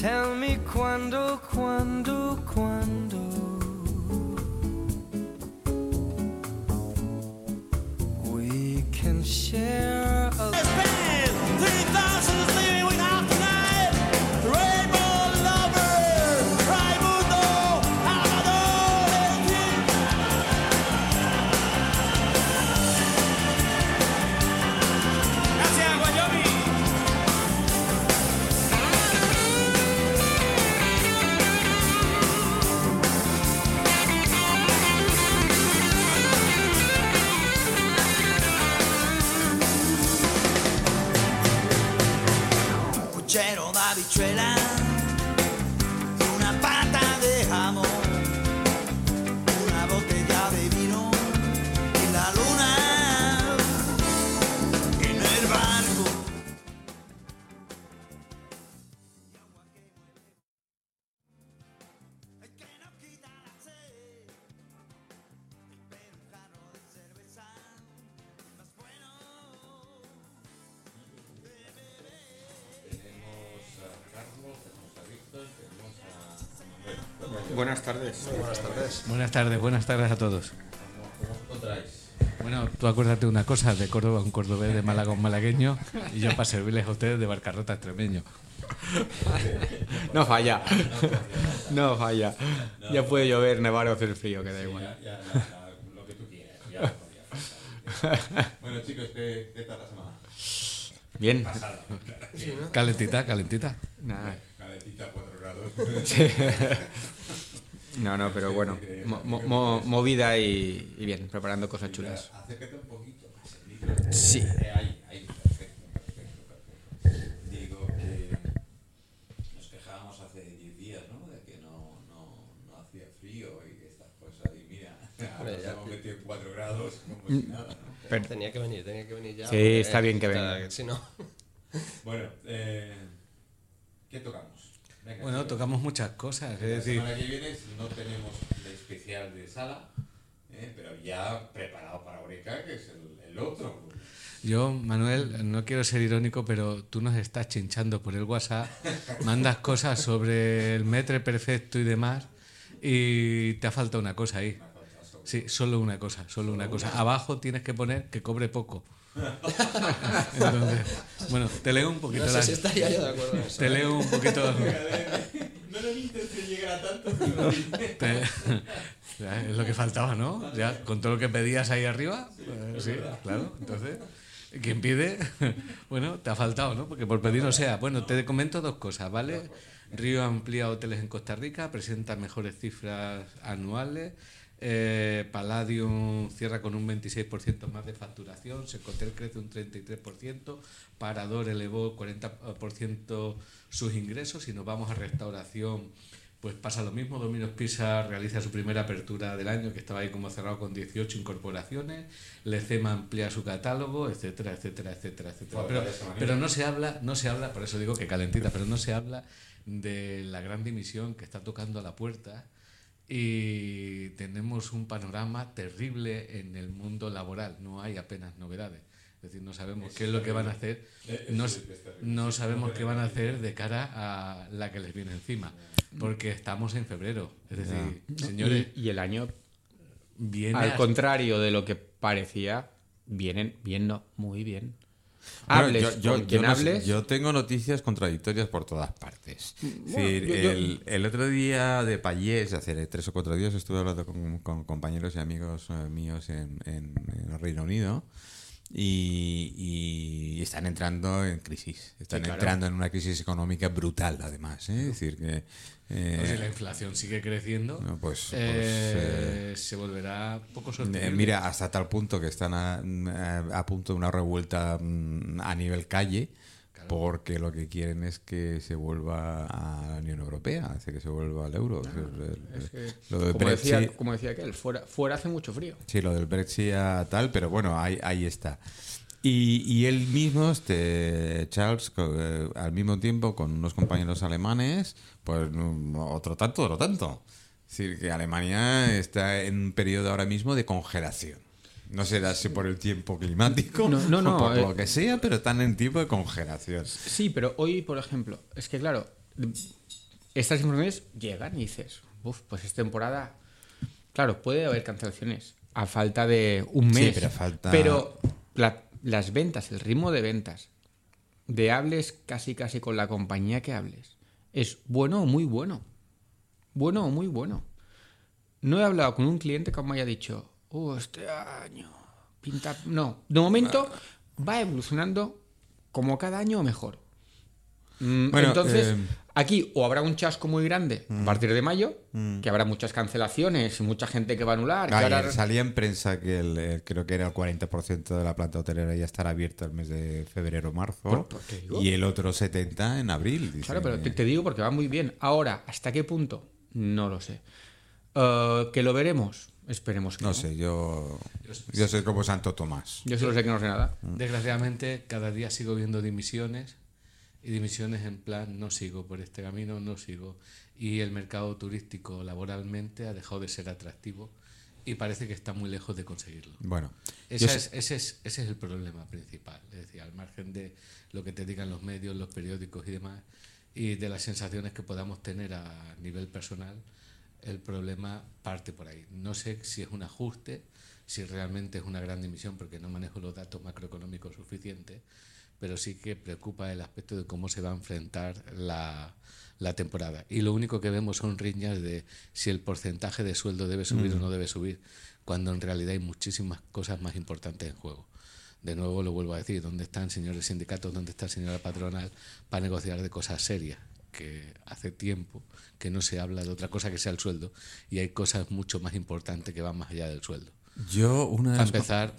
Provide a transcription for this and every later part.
Tell me quando, quando, quando. Puchero Buenas tardes. Buenas tardes, a todos. Bueno, tú acuérdate una cosa, de Córdoba un cordobés, de Málaga un malagueño, y yo para servirles a ustedes de Barcarrota extremeño. No falla. No falla. Ya puede llover, nevar o hacer frío, que da igual. lo que tú quieras. bueno, chicos, ¿qué, ¿qué tal la semana? Bien. Calentita, calentita. Nada. Calentita, 4 grados. No, no, pero bueno. mo- mo- mo- movida y, y bien, preparando cosas chulas. Acércate un poquito más. Sí. Eh, ahí, ahí, perfecto, perfecto, perfecto. Digo que nos quejábamos hace 10 días, ¿no? De que no, no, no hacía frío y estas cosas. Y mira, ahora nos hemos metido en 4 grados como si nada, ¿no? Pero- Tenía que venir, tenía que venir ya. Sí, está bien que venga. Si no. Bueno, eh, ¿qué tocamos? Venga, Bueno, tocamos muchas cosas, es La decir, semana que viene no tenemos el especial de sala, ¿eh? pero ya preparado para Oreca, que es el, el otro. yo, Manuel, no quiero ser irónico, pero tú nos estás chinchando por el WhatsApp, mandas cosas sobre el metre perfecto y demás, y te ha faltado una cosa ahí. Sí, solo una cosa, solo una cosa. Abajo tienes que poner que cobre poco. Entonces, bueno, te leo un poquito No sé la- si estaría yo de acuerdo en eso. Te leo un poquito. No lo intenté llegar a tanto, pero te- es lo que faltaba, ¿no? Ya, con todo lo que pedías ahí arriba. eh, sí, claro. Entonces, ¿quién pide? Bueno, te ha faltado, ¿no? Porque por pedir no sea. Bueno, te comento dos cosas, ¿vale? Río amplía hoteles en Costa Rica, presenta mejores cifras anuales. Eh, Palladium cierra con un 26% más de facturación, Secotel crece un 33%, Parador elevó 40% sus ingresos. Si nos vamos a restauración, pues pasa lo mismo. Domino's Pizza realiza su primera apertura del año, que estaba ahí como cerrado con 18 incorporaciones. Lecema amplía su catálogo, etcétera, etcétera, etcétera, etcétera. Pero, pero no se habla, no se habla, por eso digo que calentita, pero no se habla de la gran dimisión que está tocando a la puerta y tenemos un panorama terrible en el mundo laboral. No hay apenas novedades. Es decir, no sabemos qué es lo que van a hacer. No, no sabemos qué van a hacer de cara a la que les viene encima. Porque estamos en febrero. Es decir, señores, Y, y el año, viene al contrario de lo que parecía, vienen viendo muy bien. Bueno, Hables yo, yo- con yo quien no sé, hables. yo tengo noticias contradictorias por todas partes. Es decir, yo- yo- el, el otro día de Payés, hace tres o cuatro días, estuve hablando con, con compañeros y amigos eh, míos en, en- en el Reino Unido y, y están entrando en crisis. Están Sí, claro. entrando en una crisis económica brutal, además. ¿eh? Es decir, que. eh, pues si la inflación sigue creciendo, No, pues- pues, eh, se volverá poco Eh, sostenible. Mira, hasta tal punto que están a, a- a punto de una revuelta mm, a nivel calle, porque lo que quieren es que se vuelva a la Unión Europea, hace que se vuelva al euro. Es que, lo del como, decía, Brexit, como decía aquel, fuera, fuera hace mucho frío. sí, lo del Brexit a tal, pero bueno, ahí, ahí está. Y, y él mismo, este Charles, eh, al mismo tiempo con unos compañeros alemanes, pues mm, otro tanto, otro tanto. Es decir, que Alemania está en un periodo ahora mismo de congelación. No será si por el tiempo climático No, no, por eh. lo que sea, pero están en tiempo de congelación. Sí, pero hoy, por ejemplo, es que claro, estas informaciones llegan y dices, uff, pues es temporada. Claro, puede haber cancelaciones a falta de un Sí, mes. pero falta- pero la- las ventas, el ritmo de ventas, de hables casi casi con la compañía que hables, es bueno o muy bueno. Bueno o muy bueno. No he hablado con un cliente que me haya dicho, oh, este año pinta. No, de momento va evolucionando como cada año mejor. Mm, Bueno, Entonces, eh, aquí o habrá un chasco muy grande a partir de mayo, que habrá muchas cancelaciones y mucha gente que va a anular. que ahora- salía en prensa que el, eh, creo que era el 40% de la planta hotelera ya estará abierta el mes de febrero marzo y el otro 70 en abril. dice Claro, pero te digo porque va muy bien. Ahora, ¿hasta qué punto? No lo sé. Eh, ¿Que lo veremos? Esperemos que no. no sé, yo yo soy como Santo Tomás. Yo solo sé que no sé nada. Desgraciadamente, cada día sigo viendo dimisiones y dimisiones en plan, no sigo por este camino, no sigo. Y el mercado turístico laboralmente ha dejado de ser atractivo y parece que está muy lejos de conseguirlo. Bueno, Esa es- ese, es, ese es el problema principal, es decir, al margen de lo que te digan los medios, los periódicos y demás, y de las sensaciones que podamos tener a nivel personal, el problema parte por ahí. No sé si es un ajuste, si realmente es una gran dimisión, porque no manejo los datos macroeconómicos suficientes, pero sí que preocupa el aspecto de cómo se va a enfrentar la, la temporada. Y lo único que vemos son riñas de si el porcentaje de sueldo debe subir o no debe subir, cuando en realidad hay muchísimas cosas más importantes en juego. De nuevo lo vuelvo a decir, ¿dónde están señores sindicatos, dónde está señora patronal para negociar de cosas serias? Que hace tiempo que no se habla de otra cosa que sea el sueldo y hay cosas mucho más importantes que van más allá del sueldo. yo una de Para empezar,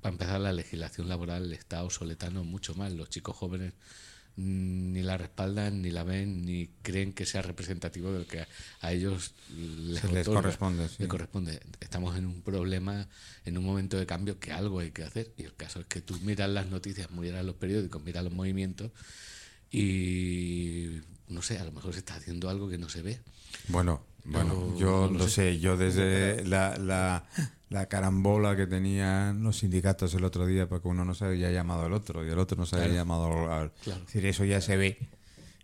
para empezar, la legislación laboral está obsoletando mucho más. Los chicos jóvenes mm, ni la respaldan, ni la ven, ni creen que sea representativo de lo que a, a ellos les, Se les otorga, corresponde, sí. les corresponde. Estamos en un problema, en un momento de cambio que algo hay que hacer. Y el caso es que tú miras las noticias, miras los periódicos, miras los movimientos y no sé, a lo mejor se está haciendo algo que no se ve. Bueno, bueno, No, yo no lo sé. sé. Yo desde la, la, la carambola que tenían los sindicatos el otro día, porque uno no se había llamado al otro y el otro no se había Claro. llamado al... Claro. Es decir, eso ya se ve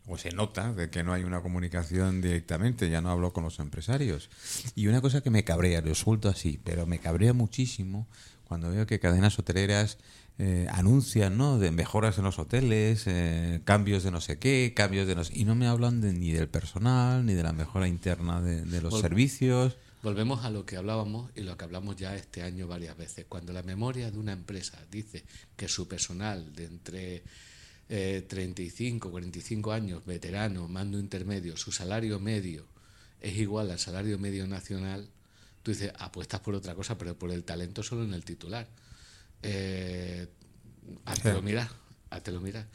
o se nota de que no hay una comunicación directamente, ya no hablo con los empresarios. Y una cosa que me cabrea, lo suelto así, pero me cabrea muchísimo cuando veo que cadenas hoteleras eh, anuncian ¿no? de mejoras en los hoteles, eh, cambios de no sé qué, cambios de no sé... Y no me hablan de- ni del personal, ni de la mejora interna de, de los Vol- servicios. Volvemos a lo que hablábamos y lo que hablamos ya este año varias veces. Cuando la memoria de una empresa dice que su personal de entre eh, 35, 45 años, veterano, mando intermedio, su salario medio es igual al salario medio nacional, tú dices, apuestas por otra cosa, pero por el talento solo en el titular. Eh, háztelo mirar, háztelo mirar.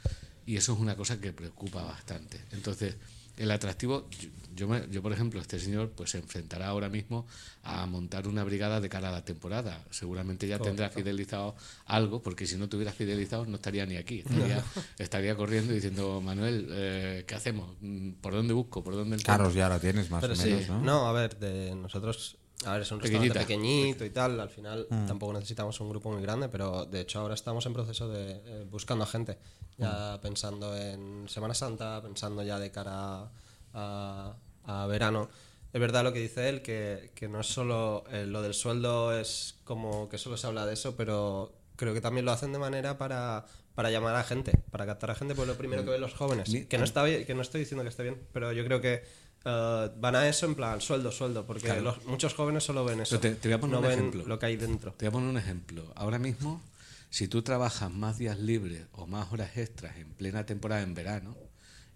Y eso es una cosa que preocupa bastante. Entonces, el atractivo, yo, yo, me- yo, por ejemplo, este señor pues se enfrentará ahora mismo a montar una brigada de cara a la temporada. Seguramente ya tendrá fidelizado algo, porque si no tuviera fidelizado no estaría ni aquí. Estaría, estaría corriendo y diciendo, Manuel, eh, ¿qué hacemos? Mm, ¿Por dónde busco? ¿Por dónde encuentro?". Carlos ya la tienes más Pero o sí, menos, ¿no? no, a ver, de nosotros, a ver, es un restaurante pequeñito y tal, al final tampoco necesitamos un grupo muy grande, pero de hecho ahora estamos en proceso de eh, buscando gente, ya pensando en Semana Santa, pensando ya de cara a, a verano. Es verdad lo que dice él, que, que no es solo eh, lo del sueldo, es como que solo se habla de eso, pero creo que también lo hacen de manera para, para llamar a gente, para captar a gente, pues lo primero que ven los jóvenes. Que no, está que no estoy diciendo que esté bien, pero yo creo que eh, van a eso en plan sueldo, sueldo, porque Claro. los- muchos jóvenes solo ven eso. Pero te- te voy a poner no un ven ejemplo. lo que hay dentro. Te voy a poner un ejemplo. Ahora mismo, si tú trabajas más días libres o más horas extras en plena temporada en verano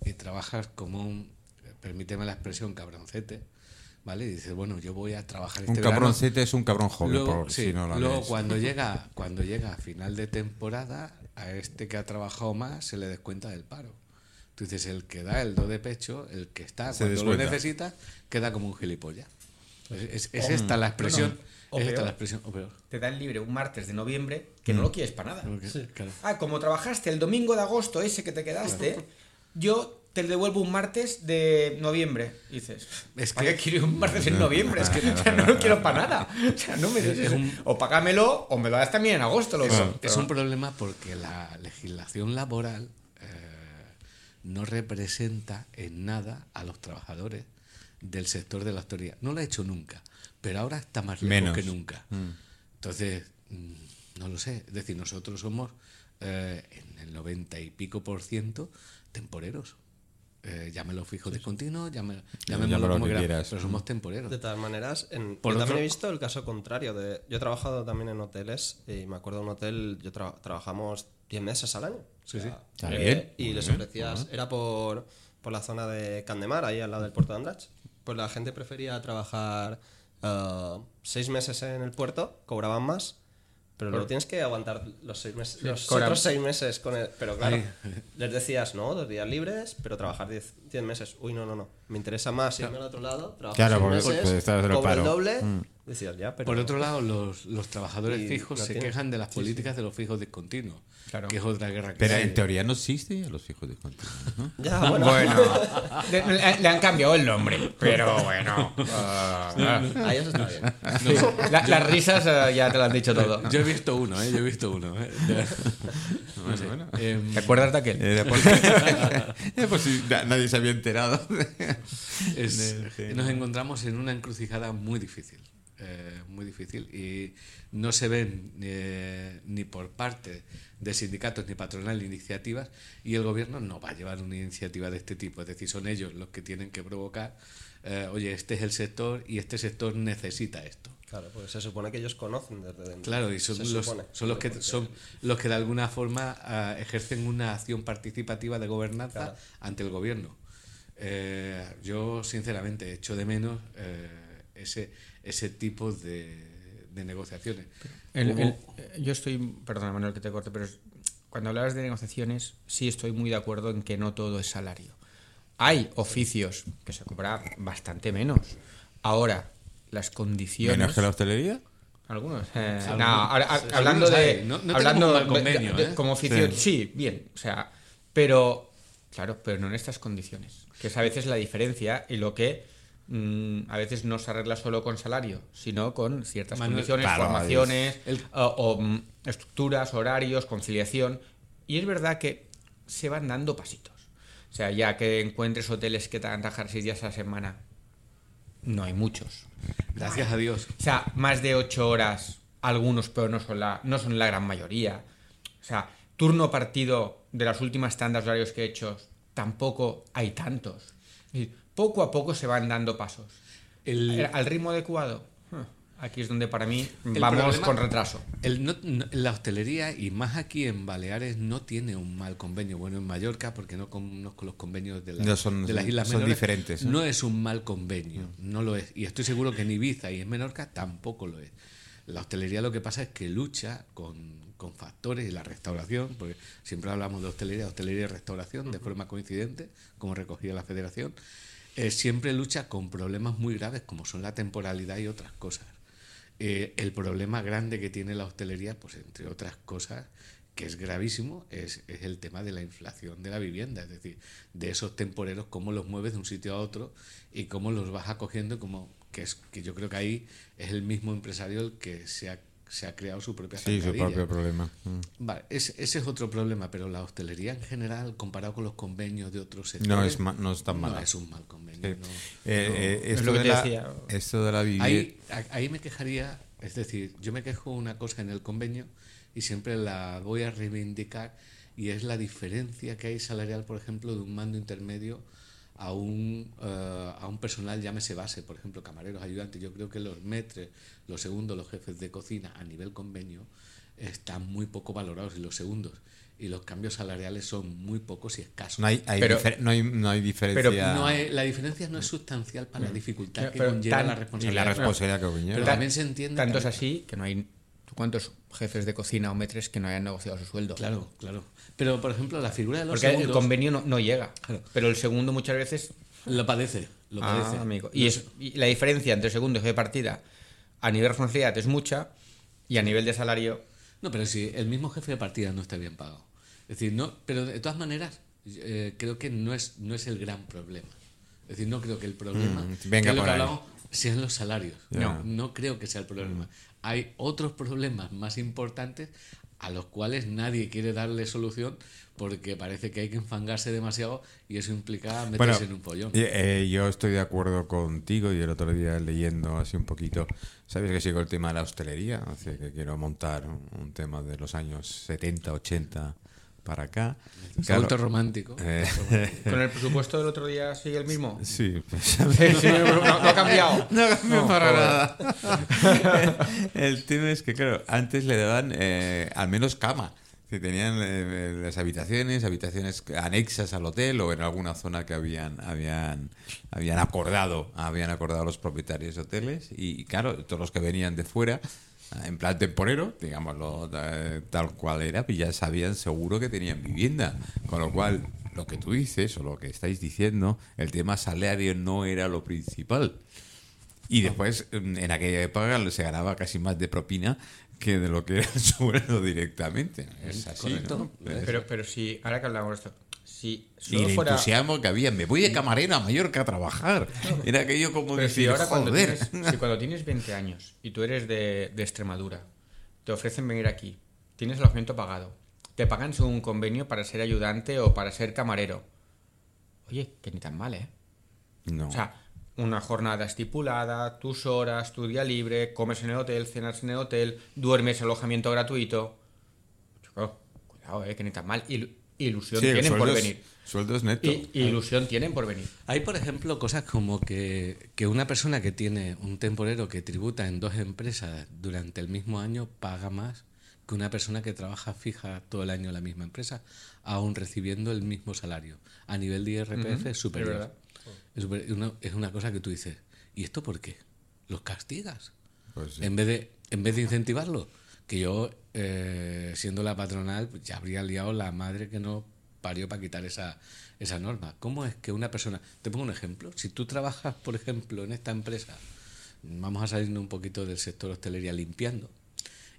y trabajas como un, permíteme la expresión, cabroncete, ¿vale? Y dices, bueno, yo voy a trabajar Un este verano. cabroncete es un cabrón joven, Luego, por sí, si no la luego ves. cuando llega, cuando llega a final de temporada, a este que ha trabajado más se le descuenta del paro. Tú dices, el que da el do de pecho, el que está Se cuando lo necesita, queda como un gilipollas. Es, es- es esta la expresión. O es esta peor. la expresión. O peor. Te dan libre un martes de noviembre que no lo quieres para nada. Claro. Ah, como trabajaste el domingo de agosto ese que te quedaste, yo te devuelvo un martes de noviembre. Y dices, Es ¿para que- quiero un martes en noviembre? Es que o sea, no lo quiero para nada. O sea, no me Es un- O págamelo o me lo das también en agosto. Lo Es, es un problema porque la legislación laboral no representa en nada a los trabajadores del sector de la hostelería. No lo ha hecho nunca, pero ahora está más lejos Menos. que nunca. Entonces, mm, no lo sé. Es decir, nosotros somos eh, en el 90 y pico por ciento temporeros. Eh, llámelo fijo discontinuo, llámelo, llámalo como que quieras, quieras. pero somos temporeros. De todas maneras, en, Por yo otro- también he visto el caso contrario. De, yo he trabajado también en hoteles y me acuerdo de un hotel, yo tra- trabajamos 10 meses al año. Sí, sí. Está eh, bien, Y les bien, ofrecías, era por, por la zona de Candemar, ahí al lado del puerto de Andrach. Pues la gente prefería trabajar eh, seis meses en el puerto, cobraban más. Pero luego tienes que aguantar los, seis meses, los otros seis meses con el... Pero claro, Ahí. les decías, no, dos días libres, pero trabajar 10 10 meses. Uy, no, no, no. Me interesa más irme al otro lado, trabajar Claro, seis porque- meses, porque estás cobro el doble. Mm. Decías, ya, pero... Por otro lado, los, los trabajadores Y fijos se tiene- quejan de las políticas de los fijos discontinuos, Claro. que es otra guerra que Pero hay. en teoría no existe los fijos discontinuos, ¿no? Ya, bueno. Bueno, le, le- le han cambiado el nombre, pero bueno. ah, Ahí eso está bien. sí. La- las risas eh, ya te lo han dicho todo. Yo he visto uno, ¿eh? Yo he visto uno. ¿eh? No sé. Em, ¿Te acuerdas de aquel? Eh, eh, si na- nadie se había enterado. es- nos encontramos en una encrucijada muy difícil. Eh, muy difícil. Y no se ven eh, ni por parte de sindicatos ni patronal iniciativas y el gobierno no va a llevar una iniciativa de este tipo. Es decir, son ellos los que tienen que provocar, eh, oye, este es el sector y este sector necesita esto. Claro, porque se supone que ellos conocen desde dentro. Claro, y son Se los, supone. son los que Porque- son los que de alguna forma ah, ejercen una acción participativa de gobernanza Claro. ante el gobierno. Eh, yo sinceramente echo de menos eh, ese ese tipo de, de negociaciones. El- Hubo- el- eh, yo estoy, perdona Manuel que te corte, pero cuando hablabas de negociaciones, sí estoy muy de acuerdo en que no todo es salario. Hay oficios que se cobra bastante menos. Ahora, las condiciones. ¿Menos que la hostelería? Algunos. eh, no, ahora- hablando de. hay. No- no tenemos hablando de- convenio, de- ¿eh? como oficio. Sí. Sí. bien. O sea, pero. Claro, pero no en estas condiciones. Que es a veces la diferencia y lo que a veces no se arregla solo con salario, sino con ciertas Manuel, condiciones, claro, formaciones, el- o, o, mm, estructuras, horarios, conciliación. Y es verdad que se van dando pasitos. O sea, ya que encuentres hoteles que te hagan trabajar seis días a la semana, no hay muchos. gracias a Dios. O sea, más de ocho horas, algunos, pero no son la, no son la gran mayoría. O sea, turno partido de las últimas tandas horarios que he hecho, tampoco hay tantos. Es decir, poco a poco se van dando pasos. El- Al ritmo adecuado, huh, aquí es donde para mí El vamos problema- con retraso. El no- no- la hostelería, y más aquí en Baleares, no tiene un mal convenio. Bueno, en Mallorca, porque no conozco los convenios de, la- No, son- de las Islas son Menores, diferentes, ¿eh? No es un mal convenio, no lo es. Y estoy seguro que en Ibiza y en Menorca tampoco lo es. La hostelería lo que pasa es que lucha con, con factores y la restauración, porque siempre hablamos de hostelería, hostelería y restauración de forma coincidente, como recogía la federación, eh, siempre lucha con problemas muy graves como son la temporalidad y otras cosas. Eh, el problema grande que tiene la hostelería, pues entre otras cosas, que es gravísimo, es, es el tema de la inflación de la vivienda, es decir, de esos temporeros, cómo los mueves de un sitio a otro y cómo los vas acogiendo, como que es que yo creo que ahí es el mismo empresario el que se ha, se ha creado su propia Sí, su propio problema. Mm. Vale, ese, ese es otro problema, pero la hostelería en general, comparado con los convenios de otros sectores, No es, ma- no es tan no mala. es un mal convenio. Sí. no. Eh, eh, Es esto, lo que de te la, decía. esto de la vivienda. Ahí, ahí me quejaría, es decir, yo me quejo una cosa en el convenio y siempre la voy a reivindicar y es la diferencia que hay salarial, por ejemplo, de un mando intermedio a un, eh, a un personal, llámese base, por ejemplo, camareros, ayudantes. Yo creo que los metres, los segundos, los jefes de cocina a nivel convenio están muy poco valorados y los segundos. Y los cambios salariales son muy pocos y escasos. No hay, hay Pero- difer- no hay, no hay diferencia. pero No hay- la diferencia no es sustancial para la dificultad que pero conlleva tan- la ni responsabilidad. la responsabilidad que conlleva. Pero también se entiende. Tanto es así que no hay. ¿Tú ¿Cuántos jefes de cocina o metres que no hayan negociado su sueldo? Claro, claro. Pero, por ejemplo, la figura de los Porque el convenio no, no llega. Claro. Pero el segundo muchas veces. lo padece. Lo Ah, padece. amigo. Y, es- y la diferencia entre segundo y jefe de partida a nivel de responsabilidad es mucha y a nivel de salario. No, pero si el mismo jefe de partida no está bien pagado. Es decir, no, pero de todas maneras, eh, creo que no es, no es el gran problema. Es decir, no creo que el problema Mm, que venga lo por que hablamos, sean los salarios. No, no creo que sea el problema. Hay otros problemas más importantes a los cuales nadie quiere darle solución porque parece que hay que enfangarse demasiado y eso implica meterse Bueno, en un follón. eh, yo estoy de acuerdo contigo y el otro día leyendo así un poquito, sabes que sigo el tema de la hostelería, así que quiero montar un, un tema de los años 70, 80 para acá. Claro, Salto romántico. eh, ¿Con el presupuesto del otro día sigue el mismo? sí, pues, Sí, sí, no, no ha cambiado. No cambió No, para nada. El tema es que, claro, antes le daban eh, al menos cama. Que tenían eh, las habitaciones, habitaciones anexas al hotel o en alguna zona que habían, habían, habían acordado, habían acordado los propietarios de hoteles. Y, claro, todos los que venían de fuera, en plan temporero, digámoslo eh, tal cual era, pues ya sabían seguro que tenían vivienda. Con lo cual, lo que tú dices o lo que estáis diciendo, el tema salario no era lo principal. Y después, mm, en aquella época, se ganaba casi más de propina que de lo que era el sueldo directamente. Es así, Correcto. ¿no? Pero, pero si, ahora que hablamos de esto, si Y el fuera... entusiasmo que había. Me voy de camarera a Mallorca a trabajar. Era aquello como Pero si decir, ahora cuando joder. tienes, si cuando tienes 20 años y tú eres de, de Extremadura, te ofrecen venir aquí, tienes el alojamiento pagado, te pagan según un convenio para ser ayudante o para ser camarero. Oye, que ni tan mal, ¿eh? No. O sea, una jornada estipulada, tus horas, tu día libre, comes en el hotel, cenas en el hotel, duermes alojamiento gratuito. Chico, cuidado, eh, que ni tan mal. Ilusión Sí, tienen por venir. Sueldo es neto. Y, y ilusión tienen por venir. Hay, por ejemplo, cosas como que, que una persona que tiene un temporero que tributa en dos empresas durante el mismo año paga más que una persona que trabaja fija todo el año en la misma empresa, aún recibiendo el mismo salario. A nivel de IRPF es superior. verdad. Es, super- una, es una cosa que tú dices, ¿y esto por qué? ¿Los castigas? Pues sí. en, vez de, en vez de incentivarlo, que yo, eh, siendo la patronal, pues ya habría liado la madre que no parió para quitar esa, esa norma. ¿Cómo es que una persona... Te pongo un ejemplo. Si tú trabajas, por ejemplo, en esta empresa, vamos a salirnos un poquito del sector hostelería limpiando,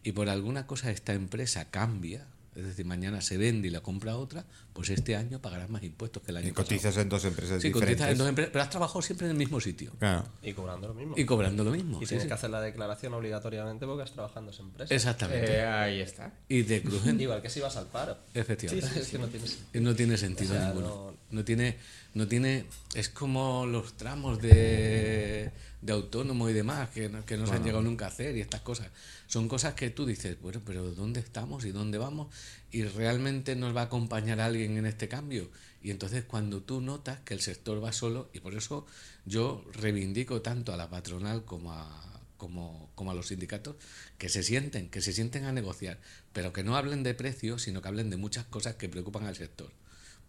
y por alguna cosa esta empresa cambia, es decir, mañana se vende y la compra otra, pues este año pagarás más impuestos que el año Y pasado. cotizas en dos empresas Sí, diferentes. cotizas en dos empresas, pero has trabajado siempre en el mismo sitio Claro. Y cobrando lo mismo. y cobrando lo mismo. Y sí, tienes sí. que hacer la declaración obligatoriamente porque has trabajado en esa empresa. Exactamente. Eh, ahí está. Y te crujen. Igual que si vas al paro. Efectivamente. Es que no tienes... Y No tiene sentido O sea, ninguno. no- No... tiene, no tiene. Es como los tramos de, de autónomo y demás que no, que no se han llegado nunca a hacer y estas cosas. Son cosas que tú dices, bueno, pero ¿dónde estamos y dónde vamos? Y realmente nos va a acompañar alguien en este cambio. Y entonces cuando tú notas que el sector va solo, y por eso yo reivindico tanto a la patronal como a, como, como a los sindicatos, que se sienten, que se sienten a negociar, pero que no hablen de precios, sino que hablen de muchas cosas que preocupan al sector.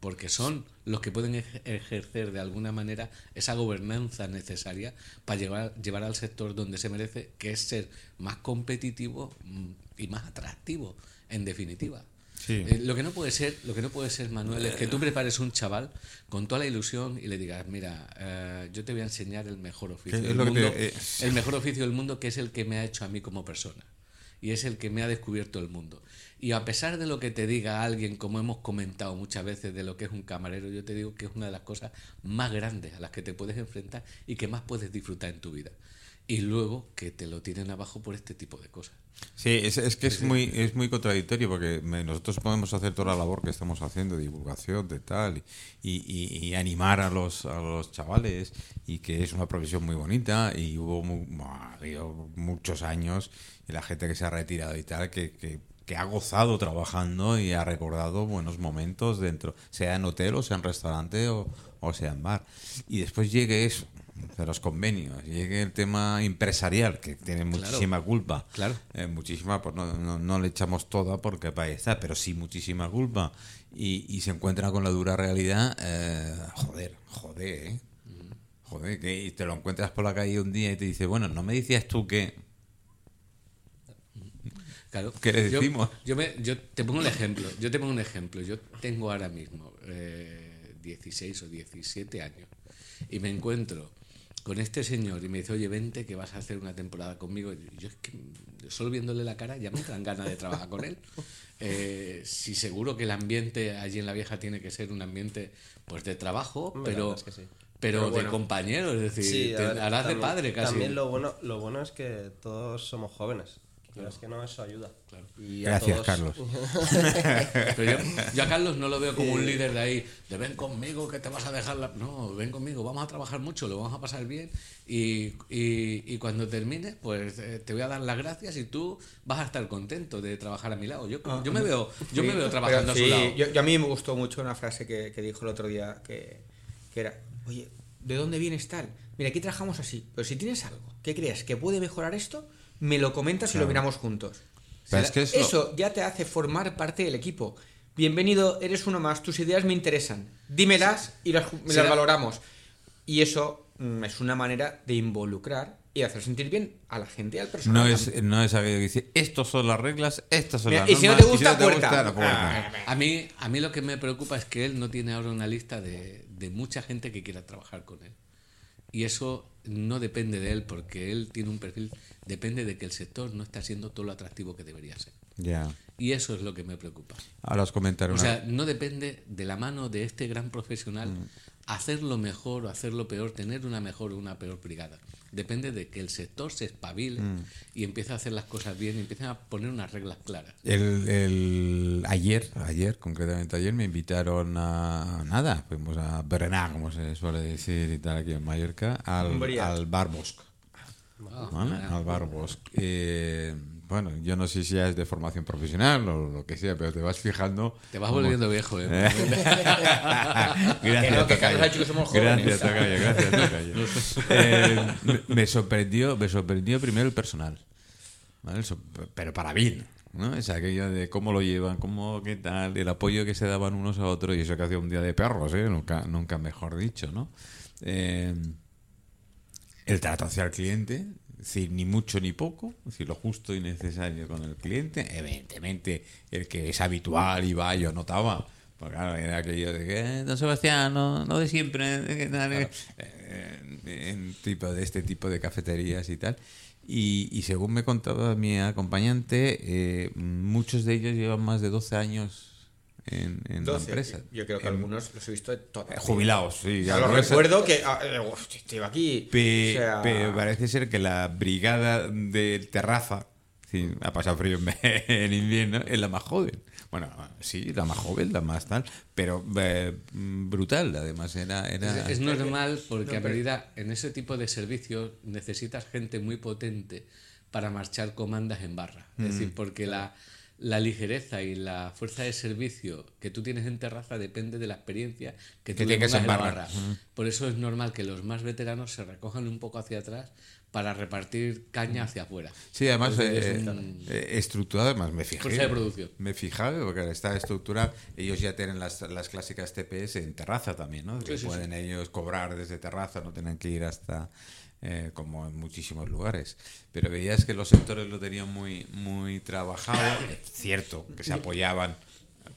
Porque son los que pueden ej- ejercer de alguna manera esa gobernanza necesaria para llevar, llevar al sector donde se merece, que es ser más competitivo mm, y más atractivo, en definitiva. Sí. Eh, lo que no puede ser, lo que no puede ser, Manuel, es que tú prepares un chaval con toda la ilusión y le digas, mira, eh, yo te voy a enseñar el mejor oficio del te- mundo, eh, el mejor oficio del mundo, que es el que me ha hecho a mí como persona y es el que me ha descubierto el mundo. Y a pesar de lo que te diga alguien, como hemos comentado muchas veces de lo que es un camarero, yo te digo que es una de las cosas más grandes a las que te puedes enfrentar y que más puedes disfrutar en tu vida. Y luego que te lo tienen abajo por este tipo de cosas. Sí, es, es que es muy, es muy contradictorio porque nosotros podemos hacer toda la labor que estamos haciendo, de divulgación, de tal, y, y- y animar a los, a los chavales, y que es una profesión muy bonita, y hubo, muchos años, y la gente que se ha retirado y tal, que, que, que ha gozado trabajando y ha recordado buenos momentos dentro, sea en hotel o sea en restaurante o, o sea en bar. Y después llegue eso, de los convenios, llegue el tema empresarial, que tiene muchísima culpa. Claro. Eh, muchísima, pues no, no, no le echamos toda porque para está, pero sí muchísima culpa. Y, y se encuentra con la dura realidad, eh, joder, joder, ¿eh? Joder, que te lo encuentras por la calle un día y te dice, bueno, no me decías tú que... Claro. ¿Qué le decimos? Yo, me- yo te pongo un ejemplo. Yo te pongo un ejemplo. Yo tengo ahora mismo eh, 16 o 17 años y me encuentro con este señor y me dice, oye, vente que vas a hacer una temporada conmigo. Y yo es que solo viéndole la cara ya me dan ganas de trabajar con él. Eh, sí, seguro que el ambiente allí en la vieja tiene que ser un ambiente pues de trabajo, la pero, verdad es que sí. pero, Pero de compañero, es decir, Sí, te ver, harás de padre casi. También lo bueno, lo bueno es que todos somos jóvenes. Quieras que no, eso ayuda. Y a Gracias, todos- Carlos. Pero yo, yo a Carlos no lo veo como un líder de ahí, de ven conmigo que te vas a dejar la... No, ven conmigo, vamos a trabajar mucho, lo vamos a pasar bien y, y, y cuando termine, pues eh, te voy a dar las gracias y tú vas a estar contento de trabajar a mi lado. Yo, yo me veo yo me veo trabajando a su lado. Yo, yo a mí me gustó mucho una frase que, que dijo el otro día que, que era, oye, ¿de dónde vienes tal? Mira, aquí trabajamos así, pero si tienes algo que creas que puede mejorar esto, me lo comentas y lo miramos juntos. Pero es que es lo- Eso ya te hace formar parte del equipo. Bienvenido, eres uno más, tus ideas me interesan. Dímelas y las, las Será- valoramos. Y eso mm, es una manera de involucrar y hacer sentir bien a la gente y al personal. No es, no es aquello que dice, estas son las reglas, estas son Mira, las y si no te gusta, puerta. la puerta. A mí, a mí lo que me preocupa es que él no tiene ahora una lista de, de mucha gente que quiera trabajar con él. Y eso no depende de él, porque él tiene un perfil, depende de que el sector no está siendo todo lo atractivo que debería ser. Ya. Y eso es lo que me preocupa. Ahora os comentaré O sea, no depende de la mano de este gran profesional Mm. Hacerlo mejor o hacerlo peor, tener una mejor o una peor brigada. Depende de que el sector se espabile Mm. y empiece a hacer las cosas bien y empiece a poner unas reglas claras. El, el- ayer, ayer, concretamente ayer, me invitaron a nada, fuimos a berenar, como se suele decir y tal aquí en Mallorca, al, al Bar Bosc. Ah, ¿vale? Al Bar Bosc. Eh, bueno, yo no sé si ya es de formación profesional o lo que sea, pero te vas fijando. Te vas como- volviendo viejo, ¿eh? gracias, Que no, que tocayo. Carlos ha dicho que somos jóvenes. Gracias, tocayo, gracias, tocayo. Eh, me- me sorprendió, me sorprendió primero el personal. Pero para bien. ¿no? Es aquello de cómo lo llevan, cómo, qué tal, el apoyo que se daban unos a otros, y eso que hacía un día de perros, ¿eh? nunca, nunca mejor dicho, ¿no? Eh, el trato hacia el cliente, decir, ni mucho ni poco, es decir, lo justo y necesario con el cliente. Evidentemente, el que es habitual y va, yo notaba, porque claro, era aquello de que, "Eh, don Sebastián, no, no de siempre, eh, ¿qué tal?", eh, en tipo de este tipo de cafeterías y tal. Y, y según me contaba mi acompañante, eh, muchos de ellos llevan más de 12 años en, en la 12. empresa. Yo creo que En- algunos los he visto de todas. eh, jubilados, sí. Ya lo recuerdo que ah, eh, estoy aquí. Pe- o sea, pe- parece ser que la brigada de terraza, sí, ha pasado frío en, en invierno, es la más joven. Bueno, sí, la más joven, la más tal, pero eh, brutal, además era... era Es, es normal porque a medida en ese tipo de servicios necesitas gente muy potente para marchar comandas en barra. Es Mm. decir, porque la, la ligereza y la fuerza de servicio que tú tienes en terraza depende de la experiencia que Que tú tengas pongas en barra. Por eso es normal que los más veteranos se recojan un poco hacia atrás para repartir caña hacia afuera. Sí, además eh, un- eh, estructurado, además me fijé. Fuerza de producción. Me fijaba porque está estructurado. Ellos ya tienen las, las clásicas TPS en terraza también, ¿no? que sí, pueden ellos cobrar desde terraza, no tienen que ir hasta eh, como en muchísimos lugares. Pero veías que los sectores lo tenían muy, muy trabajado. Es cierto que se apoyaban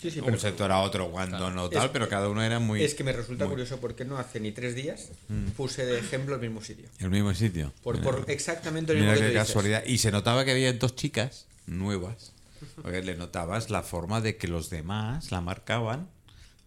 Sí, sí, un pero- sector a otro cuando no tal, Es- pero cada uno era muy Es que me resulta curioso porque no hace ni tres días Mm. puse de ejemplo el mismo sitio. el mismo sitio. Por, por exactamente lo mismo Mira que qué tú dices. casualidad. Y se notaba que había dos chicas nuevas. Porque le notabas la forma de que los demás la marcaban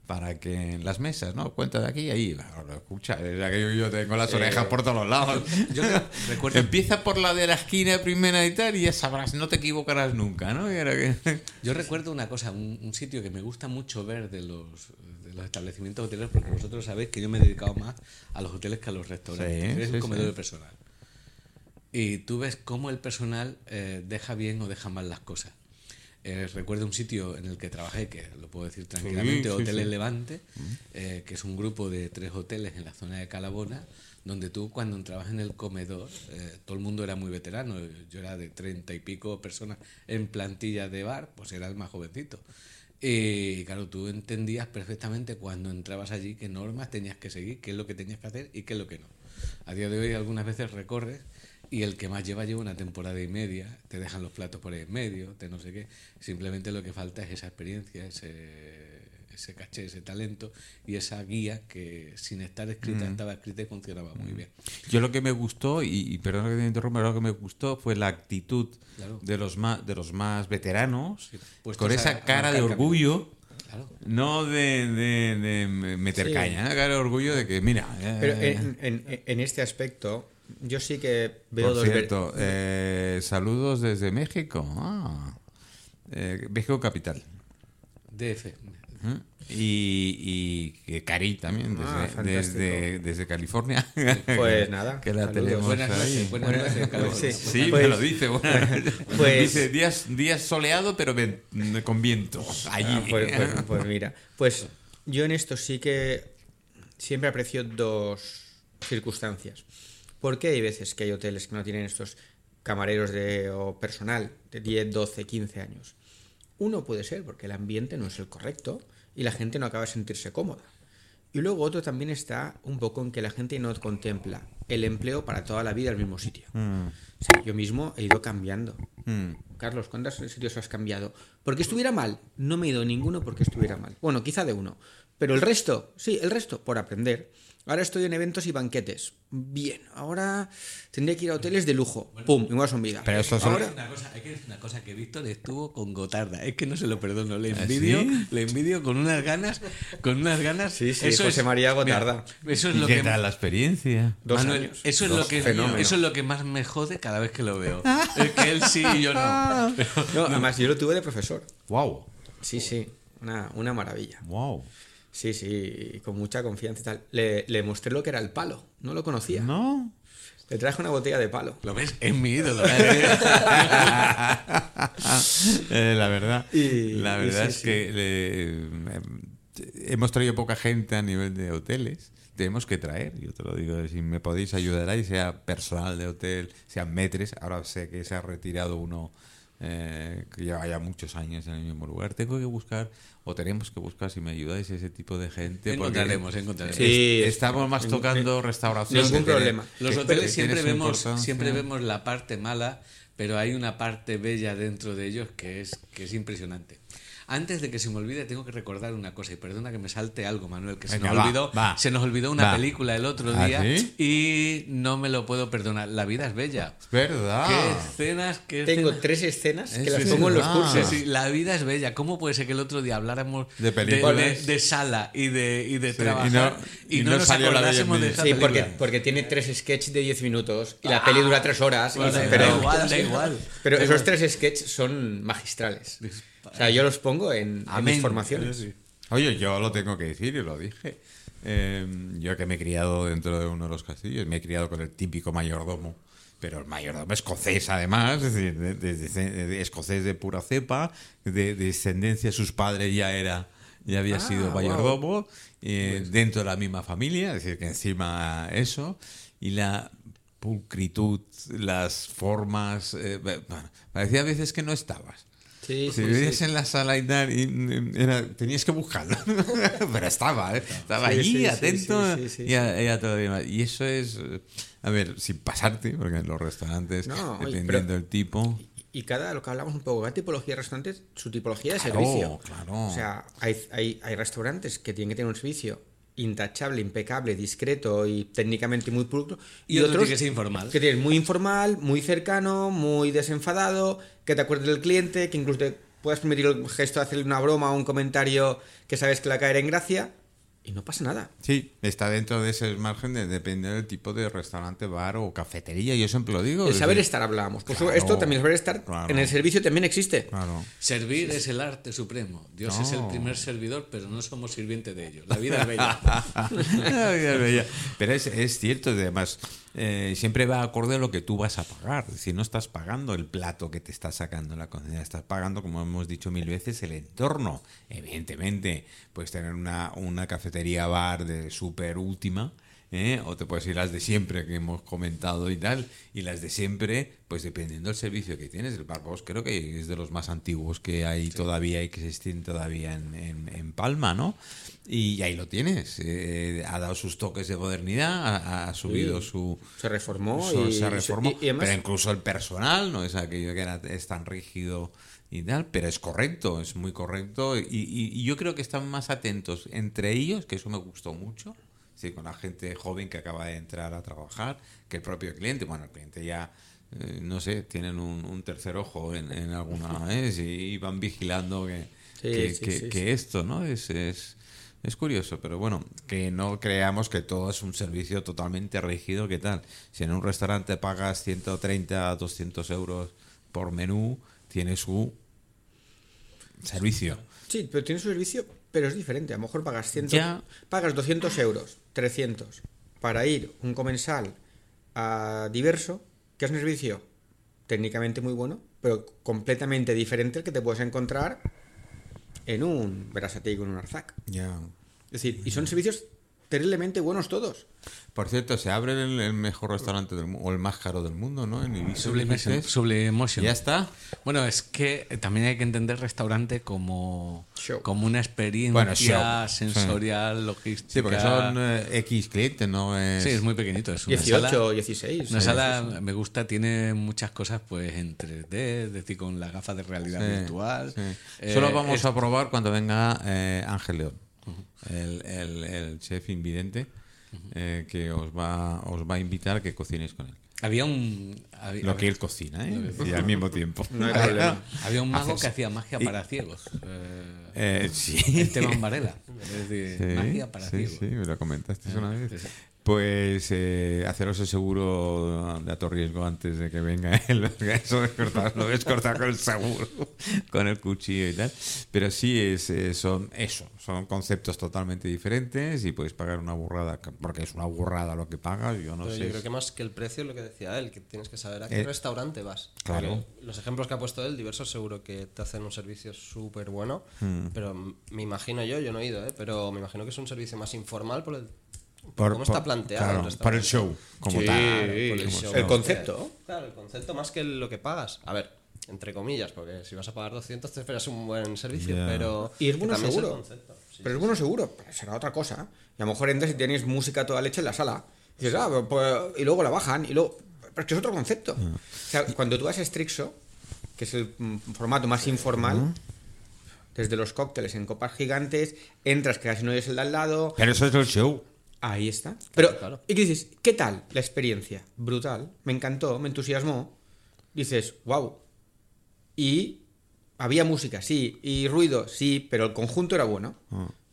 para que en las mesas, ¿no? Cuenta de aquí y ahí. Ahora, escucha, es aquello que yo tengo las orejas por todos los lados. Yo recuerdo Empieza por la de la esquina primera y tal y ya sabrás, no te equivocarás nunca, ¿no? Y era que... Yo recuerdo una cosa, un, un sitio que me gusta mucho ver de los, de los establecimientos hoteleros, porque vosotros sabéis que yo me he dedicado más a los hoteles que a los restaurantes. Sí, Eres sí, un comedor sí. de personal. Y tú ves cómo el personal eh, deja bien o deja mal las cosas. Eh, recuerdo un sitio en el que trabajé, que lo puedo decir tranquilamente, sí, sí. Levante, eh, que es un grupo de tres hoteles en la zona de Calabona, donde tú cuando entrabas en el comedor, eh, todo el mundo era muy veterano, yo era de treinta y pico personas en plantilla de bar, pues era el más jovencito. Y claro, tú entendías perfectamente cuando entrabas allí qué normas tenías que seguir, qué es lo que tenías que hacer y qué es lo que no. A día de hoy algunas veces recorres y el que más lleva lleva una temporada y media, te dejan los platos por ahí en medio, te no sé qué. Simplemente lo que falta es esa experiencia, ese, ese caché, ese talento y esa guía que sin estar escrita estaba escrita y funcionaba muy bien. Yo lo que me gustó, y, y perdona que te interrumpa, lo que me gustó fue la actitud Claro. de, los más, de los más veteranos, con a- esa a cara de orgullo. Claro. No de, de- de meter Sí. caña, ¿eh? cara de orgullo de que, mira. eh, Pero en, en- en este aspecto, yo sí que veo Por dos cierto, eh, saludos desde México. Ah. Eh, México Capital. DF. ¿Mm? Y, y que Cari también, desde, Ah, desde, desde California. Pues nada, que la tenemos Buenas ahí. noches, buenas noches, sí. Sí, Pues- me lo dice. bueno. pues- dice días, días soleado, pero con viento. Allí. Ah, pues, pues- pues mira, pues yo en esto sí que siempre aprecio dos circunstancias. Porque hay veces que hay hoteles que no tienen estos camareros de, o personal de 10, 12, 15 años. Uno puede ser porque el ambiente no es el correcto y la gente no acaba de sentirse cómoda. Y luego otro también está un poco en que la gente no contempla el empleo para toda la vida al mismo sitio. Mm, O sea, yo mismo he ido cambiando. mm. Carlos, ¿cuántos sitios has cambiado? ¿Porque estuviera mal? No me he ido ninguno porque estuviera mal. Bueno, quizá de uno. Pero el resto, sí, el resto, por aprender. Ahora estoy en eventos y banquetes. Bien, ahora tendría que ir a hoteles de lujo. ¡Pum! Y me vas a olvidar. Pero esto son- Ahora, Una cosa, hay que decir una cosa que Víctor estuvo con Gotarda. Es que no se lo perdono. Le envidio, le envidio con unas ganas, con unas ganas. Sí, sí, José María Gotarda. Mira, eso es ¿Y lo qué que tal la experiencia? Dos Manuel, años. Eso es Dos. lo que Fenómeno. eso es lo que más me jode cada vez que lo veo. Es que él sí y yo no. No, además, yo lo tuve de profesor. Wow, Sí, sí. Una, una maravilla. wow. Sí, sí, con mucha confianza y tal. Le, le mostré lo que era el palo. No lo conocía. ¿No? Le traje una botella de palo. ¿Lo ves? Es mi ídolo. Eh, la verdad, Y- la y verdad sí, es sí. que eh, hemos traído poca gente a nivel de hoteles. Tenemos que traer, yo te lo digo, si me podéis ayudar ahí, sea personal de hotel, sean metres. Ahora sé que se ha retirado uno eh, que lleva ya muchos años en el mismo lugar. Tengo que buscar, o tenemos que buscar, si me ayudáis, ese tipo de gente. porque Encontraremos, encontraremos. Sí, es- estamos más tocando restauración. Ningún tiene- problema. Los hoteles siempre vemos, siempre vemos la parte mala, pero hay una parte bella dentro de ellos que es, que es impresionante. Antes de que se me olvide, tengo que recordar una cosa, y perdona que me salte algo, Manuel, que se Venga, nos, va, olvidó, va. se nos olvidó una Va. película el otro ¿Ah, día sí? y no me lo puedo perdonar. La vida es bella. Es verdad. ¿Qué escenas? Qué Tengo escenas? tres escenas que Eso las es pongo en los cursos. Sí, sí, la vida es bella. ¿Cómo puede ser que el otro día habláramos De películas. de, de sala y de, y de Sí, trabajar y no- y y no, no nos salió la Bella acordásemos de esa Sí, película? porque, porque tiene tres sketches de 10 minutos y la peli dura tres horas. y- Bueno, da pero igual, da igual. pero esos tres sketches son magistrales. O sea, yo los pongo en, en mis formaciones. Oye, yo lo tengo que decir y lo dije. Eh, yo que me he criado dentro de uno de los castillos, me he criado con el típico mayordomo, pero el mayordomo escocés además, es decir, de- de- de- de- escocés de pura cepa, de, de descendencia, sus padres ya era ya había sido mayordomo, eh, dentro de la misma familia, es decir, que encima eso, y la pulcritud, las formas, eh, bueno, parecía a veces que no estabas. Sí, Si vivías en la sala y mm, era- tenías que buscarlo. Pero estaba, ¿eh? estaba allí, atento. y, a, y a todo lo demás. Y eso es, a ver, sin pasarte, porque en los restaurantes, No, dependiendo del tipo. Y cada, lo que hablamos un poco, cada tipología de restaurantes, su tipología de Claro, servicio. claro. O sea, hay, hay, hay restaurantes que tienen que tener un servicio intachable, impecable, discreto y técnicamente muy pulcro. Y otro que ser informal. Que tienen muy informal, muy cercano, muy desenfadado, que te acuerdes del cliente, que incluso te puedas permitir el gesto de hacerle una broma o un comentario que sabes que le va a caer en gracia y no pasa nada. Sí, está dentro de ese margen de depender del tipo de restaurante, bar o cafetería. Yo siempre lo digo. El saber estar hablábamos. Pues Claro, esto también el saber estar claro. en el servicio también existe. Claro. Servir es el arte supremo. Dios es el primer servidor, pero no somos sirvientes de ellos. La vida es bella. La vida es bella. Pero es, es cierto, además, eh, siempre va acorde a lo que tú vas a pagar. Si no estás pagando el plato que te está sacando la cocina, estás pagando, como hemos dicho mil veces, el entorno. Evidentemente, puedes tener una, una cafetería bar de súper última. ¿Eh? O te puedes ir las de siempre que hemos comentado y tal. Y las de siempre, pues dependiendo del servicio que tienes. El Barbos creo que es de los más antiguos que hay todavía y que existen todavía en, en- en Palma, ¿no? Y ahí lo tienes. eh, ha dado sus toques de modernidad, ha, ha subido su. Se reformó su- y se reformó. y- y además- pero incluso el personal no es aquello que era, es tan rígido y tal, pero es correcto, es muy correcto. Y, y- y yo creo que están más atentos entre ellos, que eso me gustó mucho. Sí, con la gente joven que acaba de entrar a trabajar, que el propio cliente. Bueno, el cliente ya, eh, no sé, tienen un, un tercer ojo en, en alguna vez y van vigilando que, Sí, que, sí, que- sí, que sí. esto, ¿no? Es, es, Es curioso, pero bueno, que no creamos que todo es un servicio totalmente rígido. ¿Qué tal? Si en un restaurante pagas 130, 200 euros por menú, tiene su servicio. Sí, pero tiene su servicio, pero es diferente. A lo mejor pagas 100, Ya. pagas 200 euros, 300, para ir un comensal a diverso, que es un servicio técnicamente muy bueno, pero completamente diferente al que te puedes encontrar en un Verasategui o en un Arzac. Es decir, y son servicios terriblemente buenos todos. Por cierto, se abre el, el mejor restaurante del mundo, o el más caro del mundo, ¿no? En Ibiza. Sublimotion. Ya está. Bueno, es que también hay que entender restaurante como, Show. como una experiencia Bueno, show. sensorial, logística. Sí, porque son eh, X clientes, ¿no? Es... Sí, es muy pequeñito. Es una 18, sala- 16. Una sí, sala sí, sí. me gusta, tiene muchas cosas pues en 3D, es decir, con las gafas de realidad Sí, virtual. sí. Eh, Solo vamos es- a probar cuando venga eh, Ángel León, el, el- el chef invidente, eh, que os va, os va a invitar a que cocinéis con él. Había un. Había, Lo que él cocina, ¿eh? Y al mismo tiempo. No había- había un mago Haces- que hacía magia y- para ciegos. eh, Eh, sí. Esteban Varela. Es decir, Sí, magia para sí, ciegos. sí, me lo comentaste una vez. Pues eh, haceros el seguro de alto riesgo antes de que venga él. Eso es cortar, lo ves cortar con el seguro, con el cuchillo y tal. Pero sí, es, eh, son eso, son conceptos totalmente diferentes y puedes pagar una burrada, porque es una burrada lo que pagas. Yo no Pero sé. yo creo que más que el precio es lo que decía él, que tienes que saber a qué Eh, restaurante vas. claro. Porque Los ejemplos que ha puesto él, diversos seguro que te hacen un servicio súper bueno, Hmm. pero me imagino yo, yo no he ido, ¿eh? pero me imagino que es un servicio más informal por el... Por- ¿Cómo por- está planteado claro, el show, como Sí, tal. el como show. el concepto. Claro, el concepto más que lo que pagas. A ver, entre comillas, porque si vas a pagar 200 te esperas un buen servicio, pero... Y es bueno seguro. concepto. Sí, pero es bueno seguro, pero será otra cosa. Y a lo mejor entras y tienes música toda leche en la sala. Y dices, ah, pues- y luego la bajan, y luego. Pero es que es otro concepto. O sea, cuando tú vas a Strixo, que es el mm, formato más informal, desde los cócteles en copas gigantes, entras que casi no oyes el de al lado. Pero eso es el show. Ahí está. Pero, claro. ¿y qué dices? ¿Qué tal la experiencia? Brutal. Me encantó, me entusiasmó. Dices, wow. Y había música, sí. Y ruido, sí. Pero el conjunto era bueno.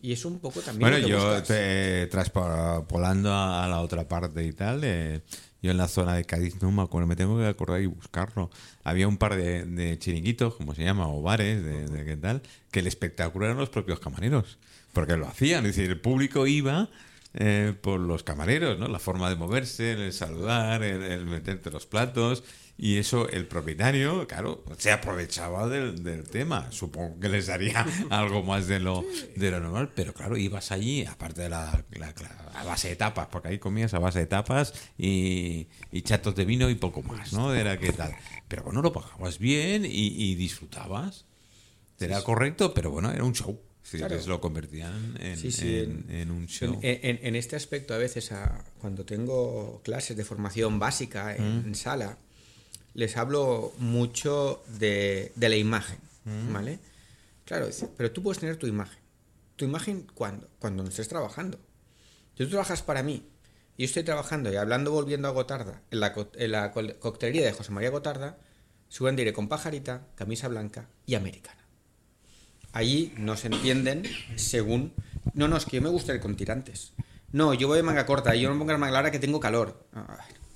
Y es un poco también. Bueno, lo que yo te, traspolando a, a la otra parte y tal, eh, yo en la zona de Cádiz no me acuerdo, me tengo que acordar y buscarlo. Había un par de, de chiringuitos, como se llama, o bares, de, de qué tal, que el espectáculo eran los propios camareros, porque lo hacían, es decir, el público iba eh, por los camareros, ¿no? La forma de moverse, el saludar, el, el meterte los platos. Y eso el propietario, claro, se aprovechaba del, del tema. Supongo que les daría algo más de lo, de lo normal, pero claro, ibas allí, aparte de la, la- la- a base de tapas, porque ahí comías a base de tapas y, y chatos de vino y poco más, ¿no? Era que tal. Pero bueno, lo pagabas bien y, y disfrutabas. Era correcto, pero bueno, era un show. Sí, Claro. les lo convertían en, Sí, sí, en- en un show. En, este aspecto, a veces, a- cuando tengo clases de formación básica en, Mm. sala, les hablo mucho de, de la imagen, Mm. ¿vale? Claro, dice, pero tú puedes tener tu imagen. ¿Tu imagen cuándo? Cuando no estés trabajando. Si tú trabajas para mí y yo estoy trabajando y hablando volviendo a Gotarda, en la, co- en la co- coctelería de José María Gotarda, seguramente iré con pajarita, camisa blanca y americana. Allí no se entienden según. No, no, es que yo me gusta ir con tirantes. No, yo voy de manga corta, yo no me pongo manga larga que tengo calor.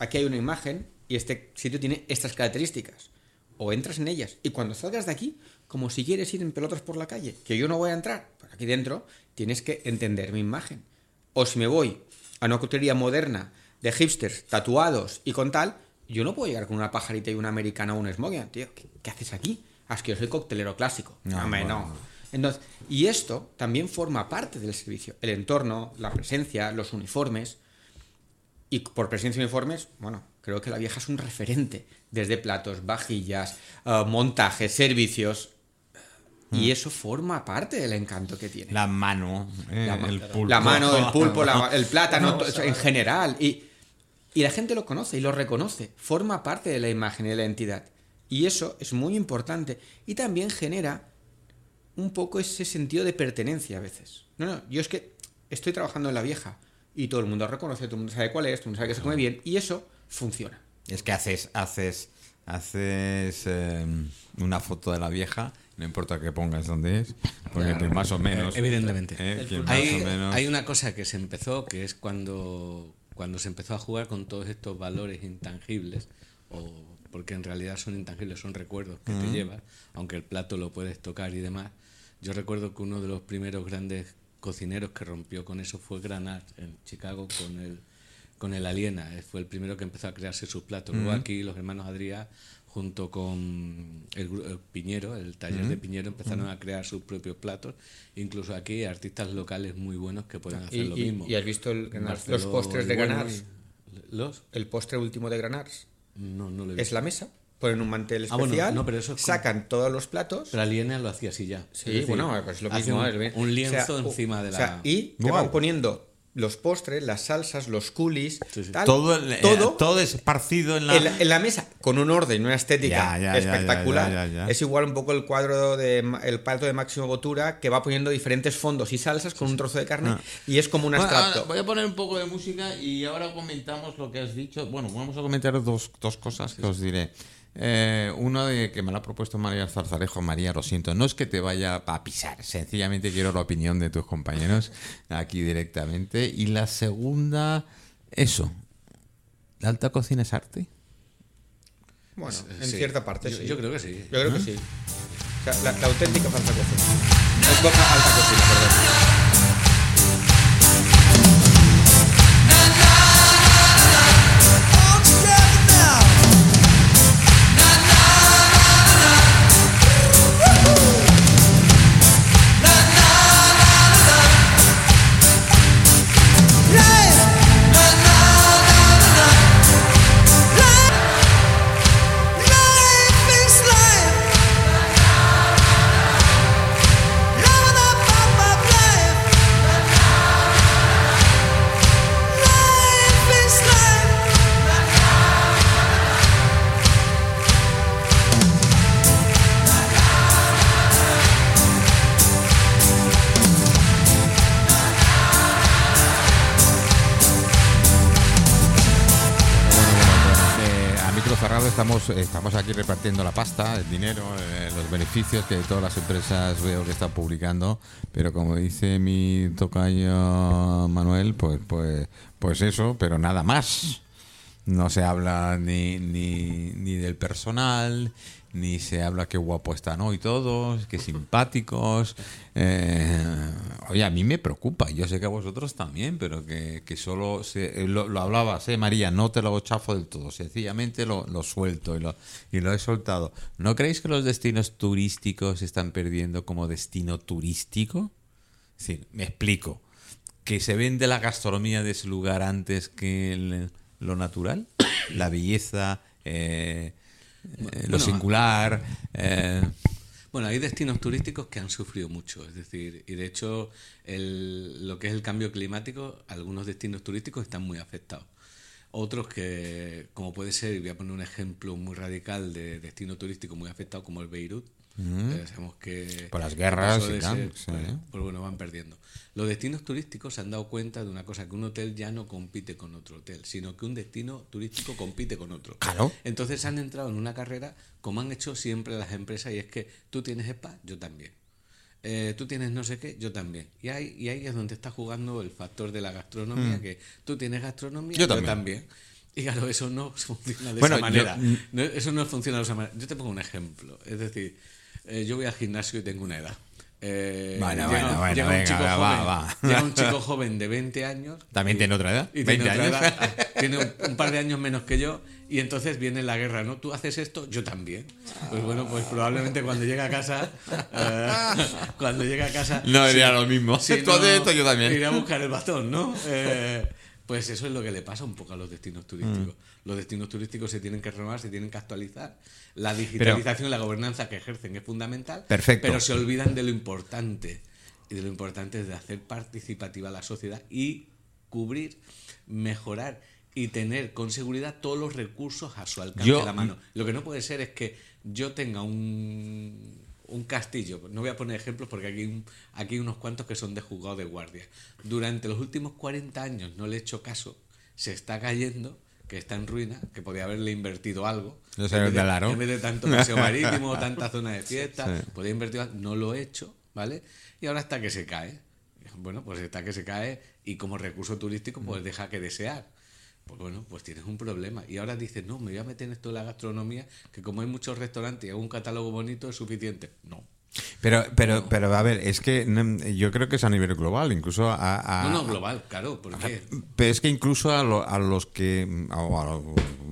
Aquí hay una imagen y este sitio tiene estas características. O entras en ellas y cuando salgas de aquí, como si quieres ir en pelotas por la calle, que yo no voy a entrar, por aquí dentro, tienes que entender mi imagen. O si me voy a una coctelería moderna de hipsters, tatuados y con tal, yo no puedo llegar con una pajarita y una americana o un smoking, tío. ¿Qué, qué haces aquí? Ah, es que yo soy coctelero clásico. No, Hombre, bueno. no. Entonces, y esto también forma parte del servicio. El entorno, la presencia, los uniformes. Y por presencia de uniformes, bueno, creo que la vieja es un referente. Desde platos, vajillas, eh, montajes, servicios. Y eso forma parte del encanto que tiene. La mano, eh, La, el pulpo. la mano, el pulpo, la- el plátano, en general. Y, y la gente lo conoce y lo reconoce. Forma parte de la imagen y de la entidad. Y eso es muy importante. Y también genera un poco ese sentido de pertenencia a veces. No, no, yo es que estoy trabajando en la vieja y todo el mundo reconoce, todo el mundo sabe cuál es, todo el mundo sabe que se come bien y eso funciona. Es que haces, haces, haces eh, una foto de la vieja no importa que pongas dónde es, porque más o menos. Evidentemente. eh, Hay, o menos- hay una cosa que se empezó, que es cuando, cuando se empezó a jugar con todos estos valores intangibles, o porque en realidad son intangibles, son recuerdos que te llevas, aunque el plato lo puedes tocar y demás. Yo recuerdo que uno de los primeros grandes cocineros que rompió con eso fue Granat en Chicago con el, con el Aliena. Fue el primero que empezó a crearse sus platos. Luego aquí los hermanos Adrià, junto con el, Piñero, el taller de Piñero, empezaron a crear sus propios platos. Incluso aquí hay artistas locales muy buenos que pueden hacer ¿Y, lo mismo. y has visto el- los postres de Granars? ¿Los? El postre último de Granars No, no lo he es la mesa. Ponen un mantel Ah, bueno, especial, no, pero eso es como- sacan todos los platos. Pero Aliena lo hacía así ya. Sí, decir, bueno, pues lo mismo. Un, un lienzo O sea, encima de o la. sea, y te Guau. van poniendo los postres, las salsas, los culis, Sí, sí. tal, todo, el- eh, todo todo esparcido en la. en, la, en la mesa con un orden, una estética Ya, ya, espectacular. ya, ya, ya. Es igual un poco el cuadro de Ma- el plato de Máximo Botura que va poniendo diferentes fondos y salsas con un trozo de carne Ah. y es como un Bueno, abstracto. voy a poner un poco de música y ahora comentamos lo que has dicho. Bueno, vamos a comentar dos, dos cosas que os diré. Eh, uno de que me lo ha propuesto María Zarzarejo. María, lo siento, no es que te vaya a pisar, sencillamente quiero la opinión de tus compañeros aquí directamente. Y la segunda, eso. ¿La alta cocina es arte? Bueno, en Pues, Sí. cierta parte Yo- sí. yo creo que sí. Yo creo que sí. O sea, la, la auténtica falsa cocina. Es boca alta cocina, perdón. Cerrado estamos, estamos aquí repartiendo la pasta, el dinero, eh, los beneficios que todas las empresas veo que están publicando, pero como dice mi tocayo Manuel, pues, pues, pues eso, pero nada más. No se habla ni, ni, ni del personal, ni se habla qué guapo están hoy todos, qué simpáticos. Eh, oye, a mí me preocupa, yo sé que a vosotros también, pero que, que solo se, eh, lo, hablabas, eh, María, no te lo chafo del todo, sencillamente lo, lo suelto y lo, y lo he soltado. ¿No creéis que los destinos turísticos se están perdiendo como destino turístico? Decir, me explico. Que se vende la gastronomía de ese lugar antes que lo natural, la belleza, eh, eh, lo Bueno, singular. eh, Bueno, hay destinos turísticos que han sufrido mucho, es decir, y de hecho el- lo que es el cambio climático, algunos destinos turísticos están muy afectados. Otros que, como puede ser, y voy a poner un ejemplo muy radical de destino turístico muy afectado, como el Beirut, eh, sabemos que... Por las guerras y tal, sí. pues, pues bueno, van perdiendo. Los destinos turísticos se han dado cuenta de una cosa, que un hotel ya no compite con otro hotel, sino que un destino turístico compite con otro. Claro. Entonces han entrado en una carrera como han hecho siempre las empresas y es que tú tienes spa, yo también. Eh, tú tienes no sé qué, yo también. Y ahí, y ahí es donde está jugando el factor de la gastronomía, que tú tienes gastronomía, Mm. Yo yo, también. también. Y claro, eso no funciona de Bueno, esa manera. mm. No, eso no funciona de esa manera. Yo te pongo un ejemplo. Es decir, eh, yo voy al gimnasio y tengo una edad. Eh, Bueno, llega- bueno, bueno, llega un chico va, joven- va. Llega un chico joven de 20 años. ¿También y- tiene otra edad? y tiene 20 otra años. edad, tiene un, un par de años menos que yo y entonces viene la guerra, ¿no? Tú haces esto, yo también. Pues bueno, pues probablemente cuando llega a casa, eh, cuando llega a casa... No si- diría lo mismo. si Tú haces esto, yo también. Ir a buscar el bastón, ¿no? Eh, pues eso es lo que le pasa un poco a los destinos turísticos. Mm. Los destinos turísticos se tienen que renovar, se tienen que actualizar. La digitalización y la gobernanza que ejercen es fundamental. Perfecto. Pero se olvidan de lo importante. Y de lo importante es de hacer participativa a la sociedad y cubrir, mejorar y tener con seguridad todos los recursos a su alcance Yo- de la mano. Lo que no puede ser es que yo tenga un, un castillo, no voy a poner ejemplos porque aquí, un- aquí hay unos cuantos que son de juzgado de guardia. Durante los últimos 40 años no le he hecho caso, se está cayendo, que está en ruina, que podía haberle invertido algo. Yo sé, en, vez de, en vez de tanto paseo marítimo, tanta zona de fiesta, Sí. podía invertir algo. No lo he hecho, ¿vale? Y ahora está que se cae. Bueno, pues está que se cae y como recurso turístico, pues deja que desear. Pues bueno, pues tienes un problema. Y ahora dices, no, me voy a meter en esto de la gastronomía, que como hay muchos restaurantes y hago un catálogo bonito, es suficiente. No. Pero, pero, pero a ver, es que mm, yo creo que es a nivel global, incluso a... a- No, no, global, claro, porque Pero es que incluso a, lo- a los que mm, a los-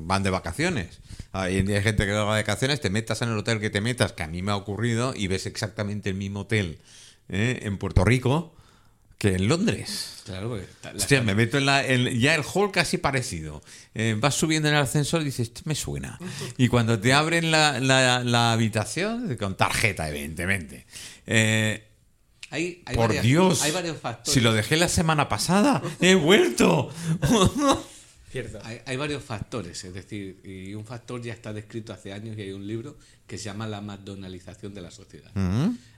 van de vacaciones. Hay gente que va de vacaciones, te metas en el hotel que te metas, que a mí me ha ocurrido, y ves exactamente el mismo hotel ¿eh? en Puerto Rico que en Londres. Claro, porque la- Hostia, me meto en la. en- ya el hall casi parecido. Eh, vas subiendo en el ascensor y dices, "Esto me suena. Y cuando te abren la, la- la habitación, con tarjeta, evidentemente. eh, hay, hay por varias- Dios. hay varios factores. Si lo dejé la semana pasada, he vuelto. Cierto. Hay, hay varios factores, es decir, y un factor ya está descrito hace años y hay un libro que se llama la McDonaldización de la sociedad.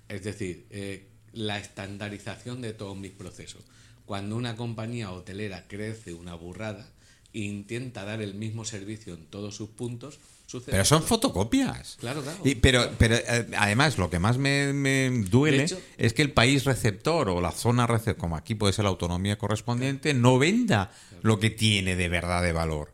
Es decir, eh, la estandarización de todos mis procesos. Cuando una compañía hotelera crece una burrada e intenta dar el mismo servicio en todos sus puntos, sucede. Pero son fotocopias. Claro, claro. Y- pero, pero eh, además, lo que más me, me duele hecho- es que el país receptor o la zona receptor, como aquí puede ser la autonomía correspondiente, no venda lo que tiene de verdad de valor.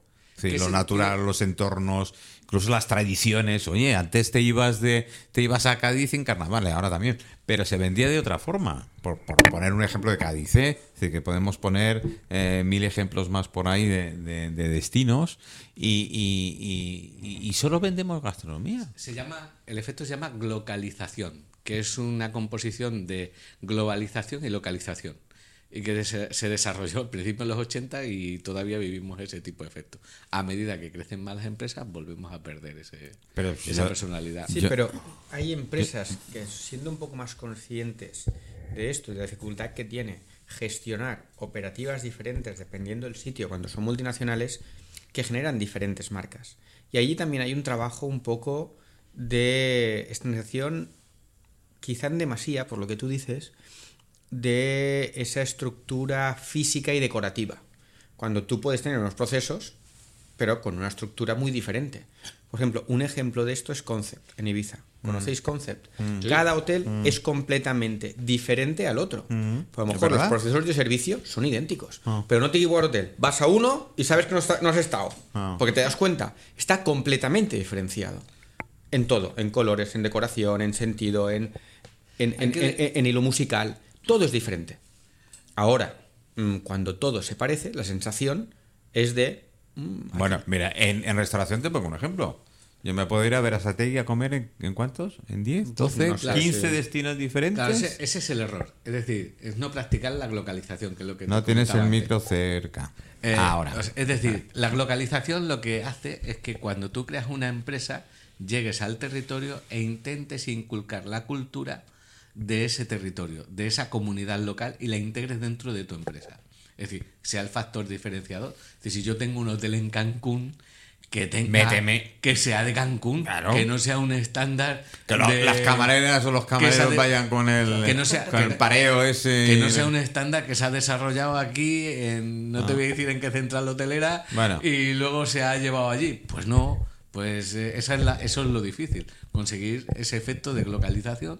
Sí, ¿Qué lo natural, los entornos, incluso las tradiciones. Oye, antes te ibas de te ibas a Cádiz en carnaval, ahora también, pero se vendía de otra forma. Por, por poner un ejemplo de Cádiz, ¿eh? Es decir, que podemos poner eh, mil ejemplos más por ahí de, de- de destinos y, y- y- y solo vendemos gastronomía. Se llama, el efecto se llama glocalización, que es una composición de globalización y localización. Y que se, desarrolló al principio en los 80 y todavía vivimos ese tipo de efecto. A medida que crecen más las empresas, volvemos a perder ese, Pero esa yo- personalidad. Sí, Yo- pero hay empresas que siendo un poco más conscientes de esto y de la dificultad que tiene gestionar operativas diferentes dependiendo del sitio cuando son multinacionales, que generan diferentes marcas. Y allí también hay un trabajo un poco de estandarización, quizá en demasía, por lo que tú dices, de esa estructura física y decorativa. Cuando tú puedes tener unos procesos, pero con una estructura muy diferente. Por ejemplo, un ejemplo de esto es Concept en Ibiza. ¿Conocéis Concept? Cada hotel es completamente diferente al otro. Pues a lo ¿Es mejor los procesos de servicio son idénticos. Ah. Pero no te digo al hotel. Vas a uno y sabes que no, está- no has estado. Ah. Porque te das cuenta. Está completamente diferenciado. En todo. En colores, en decoración, en sentido, en, en, Hay en- que- en- en hilo musical. Todo es diferente. Ahora, mm, cuando todo se parece, la sensación es de... mm, Bueno, mira, en, en restauración te pongo un ejemplo. Yo me puedo ir a ver a Sategui a comer en, ¿en cuántos? ¿En 10? ¿12? No sé, ¿15 sí. destinos diferentes? Claro, ese, ese es el error. Es decir, es no practicar la glocalización, que es lo que no tienes el antes. micro cerca. Eh, Ahora. Es decir, la globalización lo que hace es que cuando tú creas una empresa, llegues al territorio e intentes inculcar la cultura de ese territorio, de esa comunidad local y la integres dentro de tu empresa. Es decir, sea el factor diferenciador. Es decir, si yo tengo un hotel en Cancún, que tenga Méteme. que sea de Cancún, Claro. que no sea un estándar Que lo- de- las camareras o los camareros de- vayan con el, que no sea- con que- el pareo ese. que no sea un estándar que se ha desarrollado aquí, en, no te voy a decir en qué central hotelera, Ah. Bueno. y luego se ha llevado allí. Pues no, pues eh, esa es la, eso es lo difícil, conseguir ese efecto de localización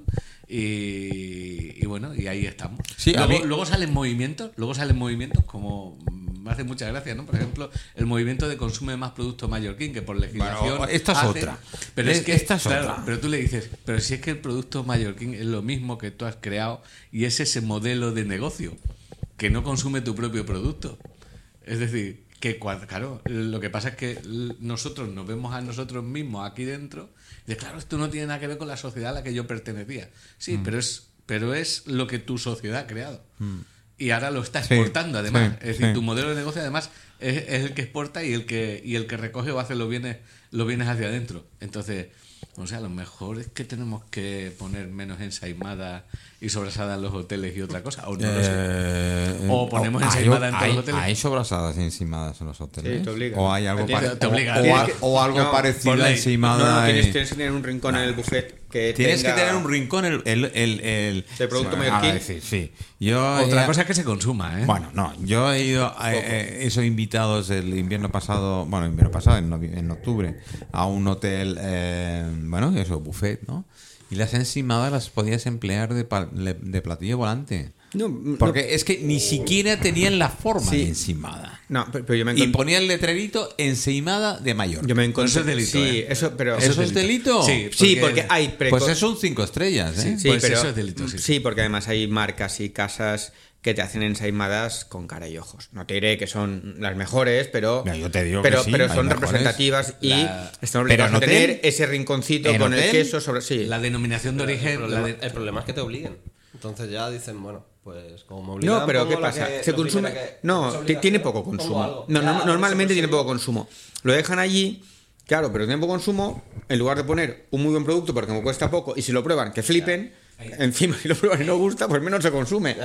y, y bueno, y ahí estamos. Sí, luego, mí- luego salen movimientos, luego salen movimientos como me hace mucha gracia, ¿no? Por ejemplo, el movimiento de consumo de más producto mallorquín, que por legislación. Bueno, esta es hace- otra. Pero es Es- que, esta es claro, otra. pero tú le dices, pero si es que el producto mallorquín es lo mismo que tú has creado y es ese modelo de negocio que no consume tu propio producto. Es decir, que cua- claro, lo que pasa es que nosotros nos vemos a nosotros mismos aquí dentro y de claro, esto no tiene nada que ver con la sociedad a la que yo pertenecía. Sí, Mm. pero es pero es lo que tu sociedad ha creado. Y ahora lo está Sí, exportando además. sí, es decir, sí. tu modelo de negocio además es, es el que exporta y el que y el que recoge o hace los bienes los bienes hacia adentro. Entonces, o sea, a lo mejor es que tenemos que poner menos ensaimada y sobrasada en los hoteles y otra cosa. O no lo sé. Eh, O ponemos hay- ensaimada en todos hay- los hoteles. ¿Hay sobrasadas y encimadas en los hoteles? Sí, te obliga. ¿O hay algo, pare- te obliga. o- o, o algo no, parecido por a encimada? No, no, tienes, y- tienes que tener un rincón en el buffet que Tienes tenga- que tener un rincón el, el, el, el- ¿El producto Bueno, mallorquín? a decir, sí. Yo Otra cosa es que se consuma, ¿eh? Bueno, no, yo he ido, a, eh, he sido invitados el invierno pasado, bueno, invierno pasado, en, en octubre, a un hotel, eh, bueno, eso, buffet, ¿no? Y las encimadas las podías emplear de- de platillo volante. No, no- Porque es que ni siquiera tenían la forma Sí. de encimada. No, pero, pero yo me Y ponía el letrerito encimada de mayor. Yo me encontré. Eso es delito, Sí, ¿eh? eso, pero. ¿Eso es delito? Sí, Sí, porque hay preco- Pues eso son cinco estrellas, ¿eh? Sí, Pues pero, eso es delito, sí. porque además hay marcas y casas que te hacen ensaimadas con cara y ojos. No te diré que son las mejores, pero, Ya, yo te digo que pero, sí, pero son mejores. representativas y La- están Pero a hotel- tener ese rinconcito con el queso sobre. Sí. La denominación de origen. el problema es que te obliguen. Entonces ya dicen, bueno, pues como me obligan. No, pero ¿qué pasa? que- Se consume. que- No, tiene poco consumo. No, Ya, no- por normalmente tiene poco consumo. Lo dejan allí, claro, pero tiene poco consumo. En lugar de poner un muy buen producto porque me cuesta poco y si lo prueban, que flipen. Encima, si lo prueban y no gusta, pues menos se consume.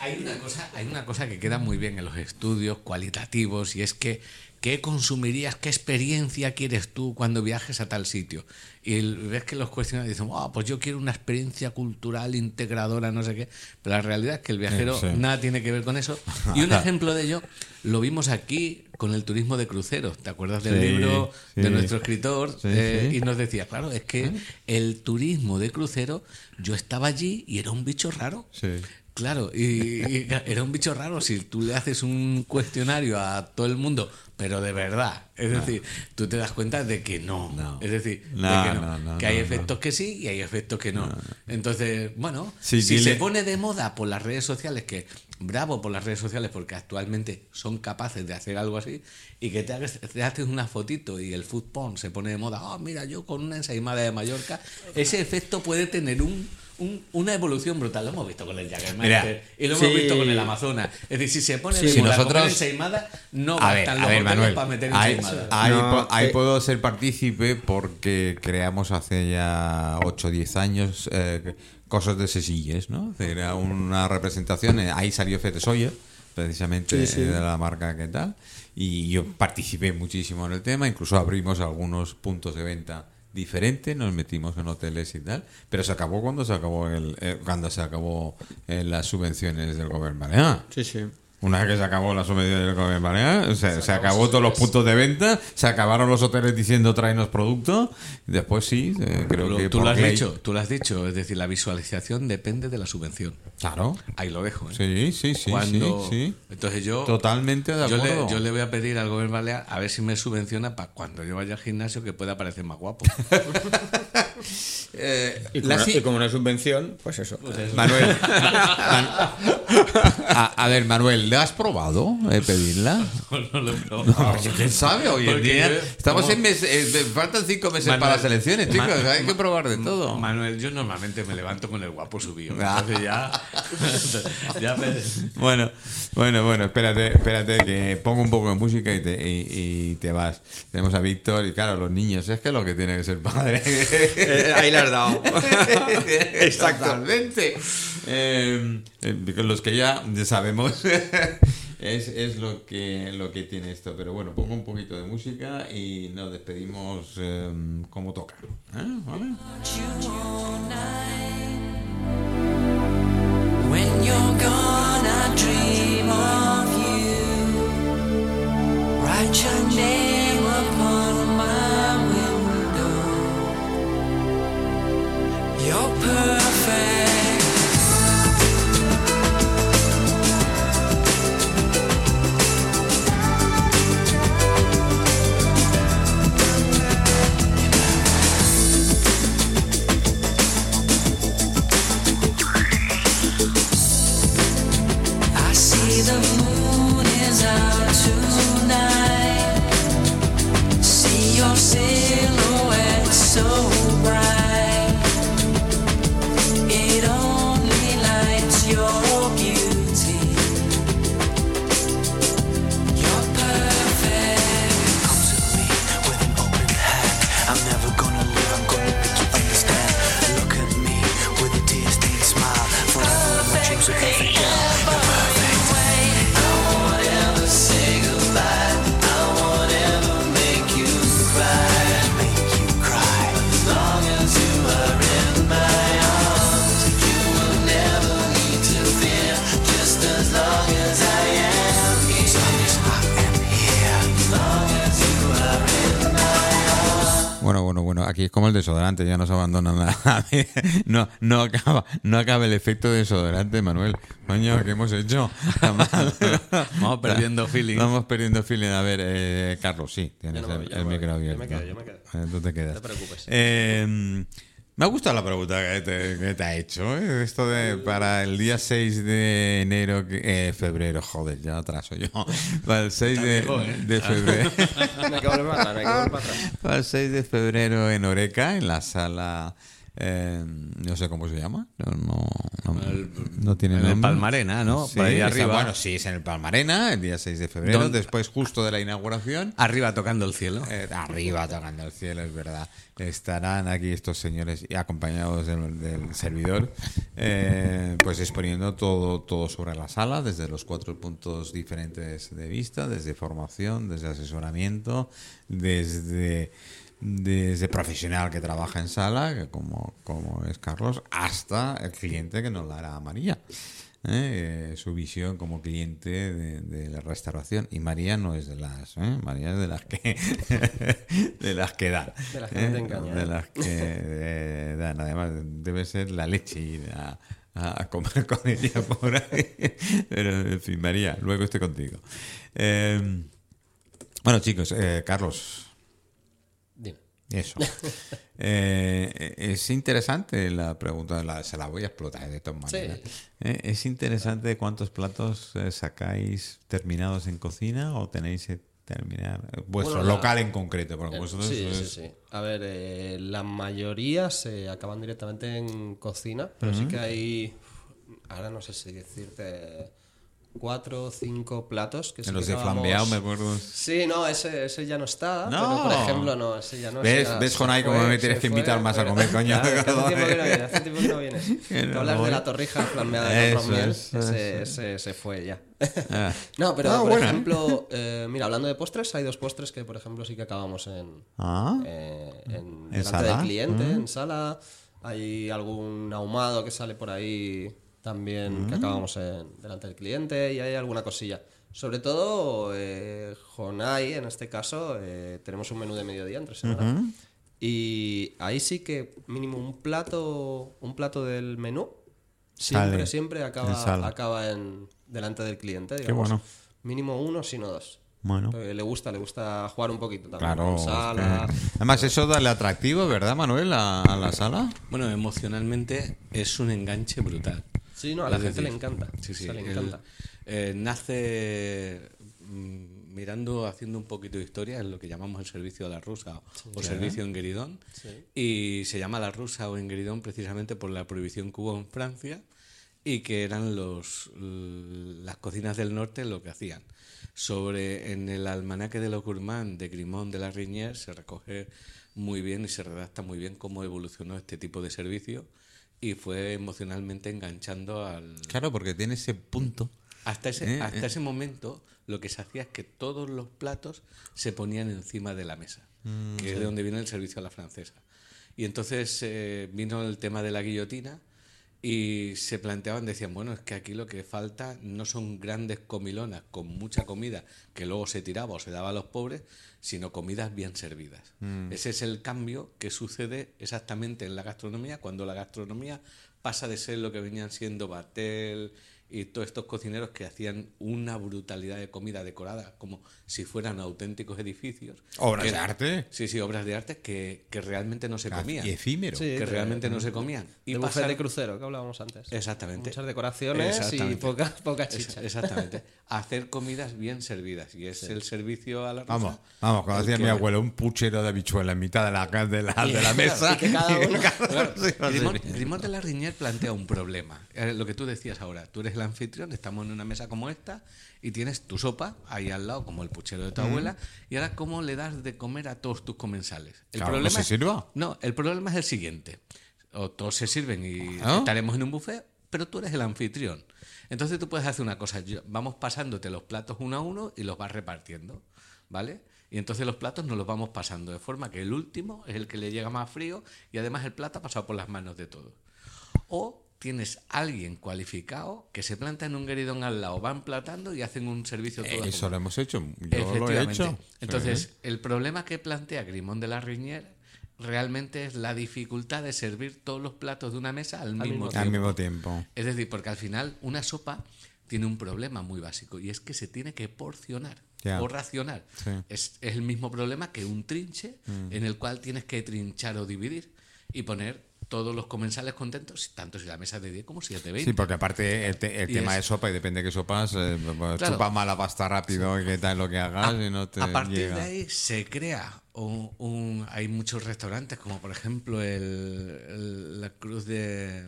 Hay una, cosa, hay una cosa que queda muy bien en los estudios cualitativos y es que ¿qué consumirías, qué experiencia quieres tú cuando viajes a tal sitio? Y ves que los cuestionarios dicen, "Ah, pues yo quiero una experiencia cultural integradora, no sé qué, pero la realidad es que el viajero Sí. nada tiene que ver con eso. Y un ejemplo de ello lo vimos aquí con el turismo de cruceros. ¿Te acuerdas del Sí, libro de nuestro escritor? Eh. Y nos decía, claro, es que el turismo de crucero, yo estaba allí y era un bicho raro. Sí. Claro, y, y era un bicho raro si tú le haces un cuestionario a todo el mundo, pero de verdad. Es decir, tú te das cuenta de que no. No. Es decir, de que, hay efectos que sí y hay efectos que no. Entonces, bueno, Sí, si dile- se pone de moda por las redes sociales, que bravo por las redes sociales porque actualmente son capaces de hacer algo así, y que te, hagas- te haces una fotito y el food porn se pone de moda, ah, mira, yo con una ensaimada de Mallorca, ese efecto puede tener un, un- una evolución brutal. Lo hemos visto con el Jaggermeister y lo hemos sí. visto con el Amazonas. Es decir, si se pone de Si nosotros- comer ensaimada, no A ver, bastan a los ver, Manuel. para meter Ahí, ahí No, po- ahí eh. puedo ser partícipe porque creamos hace ya 8 o 10 años eh, cosas de sesillas, ¿no? Era una representación, eh, ahí salió Fete Soya, precisamente Sí, sí. eh, de la marca que tal, y yo participé muchísimo en el tema, incluso abrimos algunos puntos de venta diferentes, nos metimos en hoteles y tal, pero se acabó cuando se acabó el, eh, cuando se acabó eh, las subvenciones del gobierno. Sí, sí. Una vez que se acabó la subvención del gobierno balear, se, se acabó todos los puntos de venta, se acabaron los hoteles diciendo tráenos producto. y Después sí, eh, creo Lo- que tú lo has ley- dicho, tú lo has dicho, es decir, la visualización depende de la subvención. Claro. Ahí lo dejo. ¿eh? Sí, sí, sí, Cuando- sí, sí. Entonces yo Totalmente de yo acuerdo. le, yo le voy a pedir al gobierno balear a ver si me subvenciona para cuando yo vaya al gimnasio que pueda parecer más guapo. Eh, Y como, la no- si- y como no es subvención, pues eso. Manuel. Man- a, a ver, Manuel, ¿le has probado eh, pedirla? No lo he probado. No, ¿Quién sabe? Hoy en día estamos ¿cómo? en mes, eh, faltan cinco meses Manuel, para las elecciones, chicos. Hay que probar de todo. Manuel, yo normalmente me levanto con el guapo subido. Ah. Entonces ya. ya me- Bueno, bueno, bueno, espérate, espérate que pongo un poco de música y te, y, y te vas. Tenemos a Víctor y claro, los niños, es que es lo que tiene que ser padre. Eh, ahí le has dado. Exacto. Totalmente. Eh, eh, los que ya sabemos es, es lo que lo que tiene esto. Pero bueno, pongo un poquito de música y nos despedimos eh, como toca. ¿eh? ¿Vale? When you're gone, I dream of you. Write your name upon You're perfect. Abandonan nada. No, no acaba, no acaba el efecto desodorante, Manuel. Coño, ¿qué hemos hecho? Vamos perdiendo feeling. Vamos perdiendo feeling. A ver, eh, Carlos, sí, tienes no el, el micro voy. Yo abierto. me quedo, yo me quedo. Eh, tú te quedas. No te preocupes. Eh, me ha gustado la pregunta que te, que te ha hecho. ¿eh? Esto de para el día 6 de enero, eh, febrero, joder, ya atraso yo. Para el 6 de, de febrero. Para el 6 de febrero en Oreca, en la sala. Eh, no sé cómo se llama. No, no, no, no tiene en el nombre. Palmarena, ¿no? Sí, está- bueno, sí, es en el Palmarena, el día 6 de febrero, después justo de la inauguración. Arriba tocando el cielo. Eh, arriba tocando el cielo, es verdad. Estarán aquí estos señores y acompañados del, del servidor, eh, pues exponiendo todo, todo sobre la sala, desde los cuatro puntos diferentes de vista, desde formación, desde asesoramiento, desde, desde profesional que trabaja en sala, que como, como es Carlos, hasta el cliente que nos la hará María. ¿eh? Eh, su visión como cliente de, de la restauración y María no es de las ¿eh? María es de las que de las que dan De las que ¿eh? no te engañan, de ¿eh? las que eh, dan además debe ser la leche ir a, a comer con ella por ahí pero en fin María luego estoy contigo Eh, bueno chicos eh, Carlos. Eso. Eh, es interesante la pregunta, la- se la voy a explotar de todas maneras. Sí. Eh, es interesante cuántos platos eh, sacáis terminados en cocina o tenéis que terminar vuestro Bueno, la- local en concreto, porque Eh, vosotros sí, sí, es- sí. A ver, eh, la mayoría se acaban directamente en cocina, pero sí que hay, ahora no sé si decirte, cuatro o cinco platos que en los de flambeado me acuerdo. Sí, no, ese, ese ya no está. No. Pero, por ejemplo, no, ese ya no ¿Ves? ya ¿Ves, Jonay, cómo me tienes que invitar fue, más a comer, coño? Hace tiempo que no vienes, hace tiempo que no vienes. Que no Tú hablas de la torrija flambeada de Eso arroz miel, es, ese, ese se fue ya. Ah. No, pero Ah, por ejemplo, eh, mira, hablando de postres, hay dos postres que, por ejemplo, sí que acabamos en, Ah. eh, en, ¿En delante sala? del cliente, Mm. en sala. Hay algún ahumado que sale por ahí también Mm. que acabamos en, delante del cliente y hay alguna cosilla. Sobre todo, eh, Jonai, en este caso, eh, tenemos un menú de mediodía entre semana. Y ahí sí que mínimo un plato, un plato del menú siempre, Sale siempre acaba, acaba en, delante del cliente. Digamos. bueno. Mínimo uno, si no dos. Bueno. Porque le gusta, le gusta jugar un poquito también. Claro, es sala. que- además eso da el atractivo, ¿verdad, Manuel, a, a la sala? Bueno, emocionalmente es un enganche brutal. Sí, no, a la Es gente decir, le encanta. Sí, sí. O sea, le el- encanta. eh, nace mm, mirando, haciendo un poquito de historia, es lo que llamamos el servicio a la rusa o servicio en Gueridón. Y se llama la rusa o en Gueridón precisamente por la prohibición que hubo en Francia y que eran los las cocinas del norte lo que hacían. Sobre en el almanaque de los gourmand de Grimond de la Riñer se recoge muy bien y se redacta muy bien cómo evolucionó este tipo de servicio y fue emocionalmente enganchando al Claro, porque tiene ese punto. hasta ese, Eh, hasta eh. ese momento lo que se hacía es que todos los platos se ponían encima de la mesa, Mm, que es de donde viene el servicio a la francesa. Y entonces eh, vino el tema de la guillotina y se planteaban, decían, bueno, es que aquí lo que falta no son grandes comilonas con mucha comida que luego se tiraba o se daba a los pobres, sino comidas bien servidas. Mm. Ese es el cambio que sucede exactamente en la gastronomía, cuando la gastronomía pasa de ser lo que venían siendo Batel y todos estos cocineros que hacían una brutalidad de comida decorada como si fueran auténticos edificios. Obras Que- de arte. Sí, sí, obras de arte que, que realmente no se comían. Y efímero. Sí, que de- realmente no se comían. Y el pasar- de crucero que hablábamos antes. Exactamente. Muchas decoraciones y Exactamente. poca, poca Es- chicha. Exactamente. Hacer comidas bien servidas. Y es el servicio a la rusa. Vamos, vamos, como decía que- mi abuelo, un puchero de habichuela en mitad de la, de la, de la mesa. y que cada uno- Claro. Grimón de la Riñer plantea un problema. Eh, lo que tú decías ahora. Tú eres el anfitrión, estamos en una mesa como esta y tienes tu sopa ahí al lado, como el puchero de tu abuela. Y ahora, ¿cómo le das de comer a todos tus comensales? El Claro, no se es- sirva. No, el problema es el siguiente. O todos se sirven y estaremos en un buffet, pero tú eres el anfitrión. Entonces tú puedes hacer una cosa. yo- vamos pasándote los platos uno a uno y los vas repartiendo. ¿Vale? Y entonces los platos nos los vamos pasando de forma que el último es el que le llega más frío y además el plato ha pasado por las manos de todos. O tienes alguien cualificado que se planta en un gueridón al lado, van platando y hacen un servicio todo a Eso lo hemos hecho. Yo lo he Efectivamente. hecho. Entonces, el problema que plantea Grimón de la Riñer realmente es la dificultad de servir todos los platos de una mesa al, mismo, mismo tiempo. Al mismo tiempo. Es decir, porque al final una sopa tiene un problema muy básico y es que se tiene que porcionar o racionar. Sí. Mm. Es, es el mismo problema que un trinche en el cual tienes que trinchar o dividir y poner todos los comensales contentos, tanto si la mesa es de 10 como si es de 20. Sí, porque aparte el, te- el tema es- de sopa, y depende de qué sopas, eh, pues, Claro. chupa mala pasta rápido y qué tal lo que hagas y no te a partir llega. de ahí se crea un, un- hay muchos restaurantes como por ejemplo el, el- la Cruz de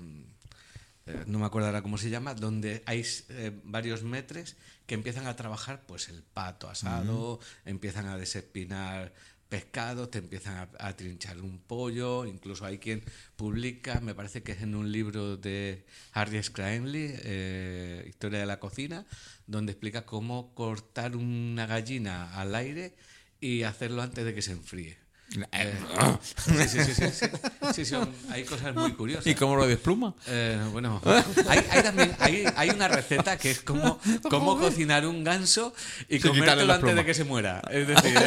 eh, no me acuerdo ahora cómo se llama donde hay eh, varios metres que empiezan a trabajar pues el pato asado empiezan a desespinar pescado, te empiezan a, trinchar un pollo, incluso hay quien publica, me parece que es en un libro de Harry Scraenly, eh, Historia de la cocina, donde explica cómo cortar una gallina al aire y hacerlo antes de que se enfríe. Eh, sí, sí, sí, sí, sí. Sí, son- hay cosas muy curiosas. ¿Y cómo lo despluma? Eh, bueno, hay, hay también hay, hay una receta que es como cómo cocinar un ganso y comértelo antes de que se muera. Es decir,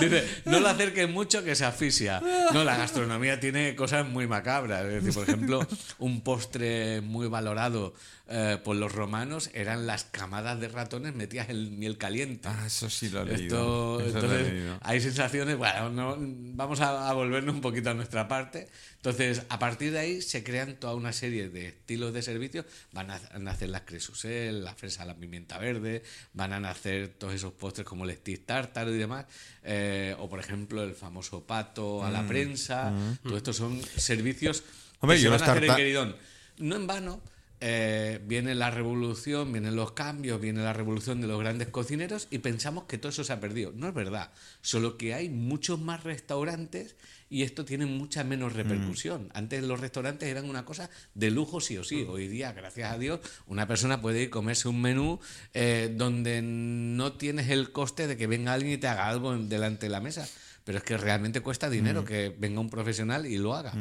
dice, no lo acerques mucho que se asfixia. No, la gastronomía tiene cosas muy macabras. Es decir, por ejemplo, un postre muy valorado eh, por los romanos eran las camadas de ratones metidas en miel caliente. Ah, eso sí lo he Esto, leído. Eso lo he entonces, leído. hay sensaciones, bueno, no- vamos a, a volvernos un poquito a nuestra parte. Entonces, a partir de ahí se crean toda una serie de estilos de servicio. Van a, a nacer las cresusel, la fresa a la pimienta verde, van a nacer todos esos postres como el stick tártaro y demás. eh, o, por ejemplo, el famoso pato a la prensa. Todo esto son servicios Mm. Hombre, que yo se los van a hacer en Queridón. No en vano, eh, viene la revolución, vienen los cambios, viene la revolución de los grandes cocineros y pensamos que todo eso se ha perdido. No es verdad, solo que hay muchos más restaurantes y esto tiene mucha menos repercusión. Antes los restaurantes eran una cosa de lujo sí o sí. Hoy día, gracias a Dios, una persona puede ir a comerse un menú eh, donde no tienes el coste de que venga alguien y te haga algo delante de la mesa. Pero es que realmente cuesta dinero que venga un profesional y lo haga.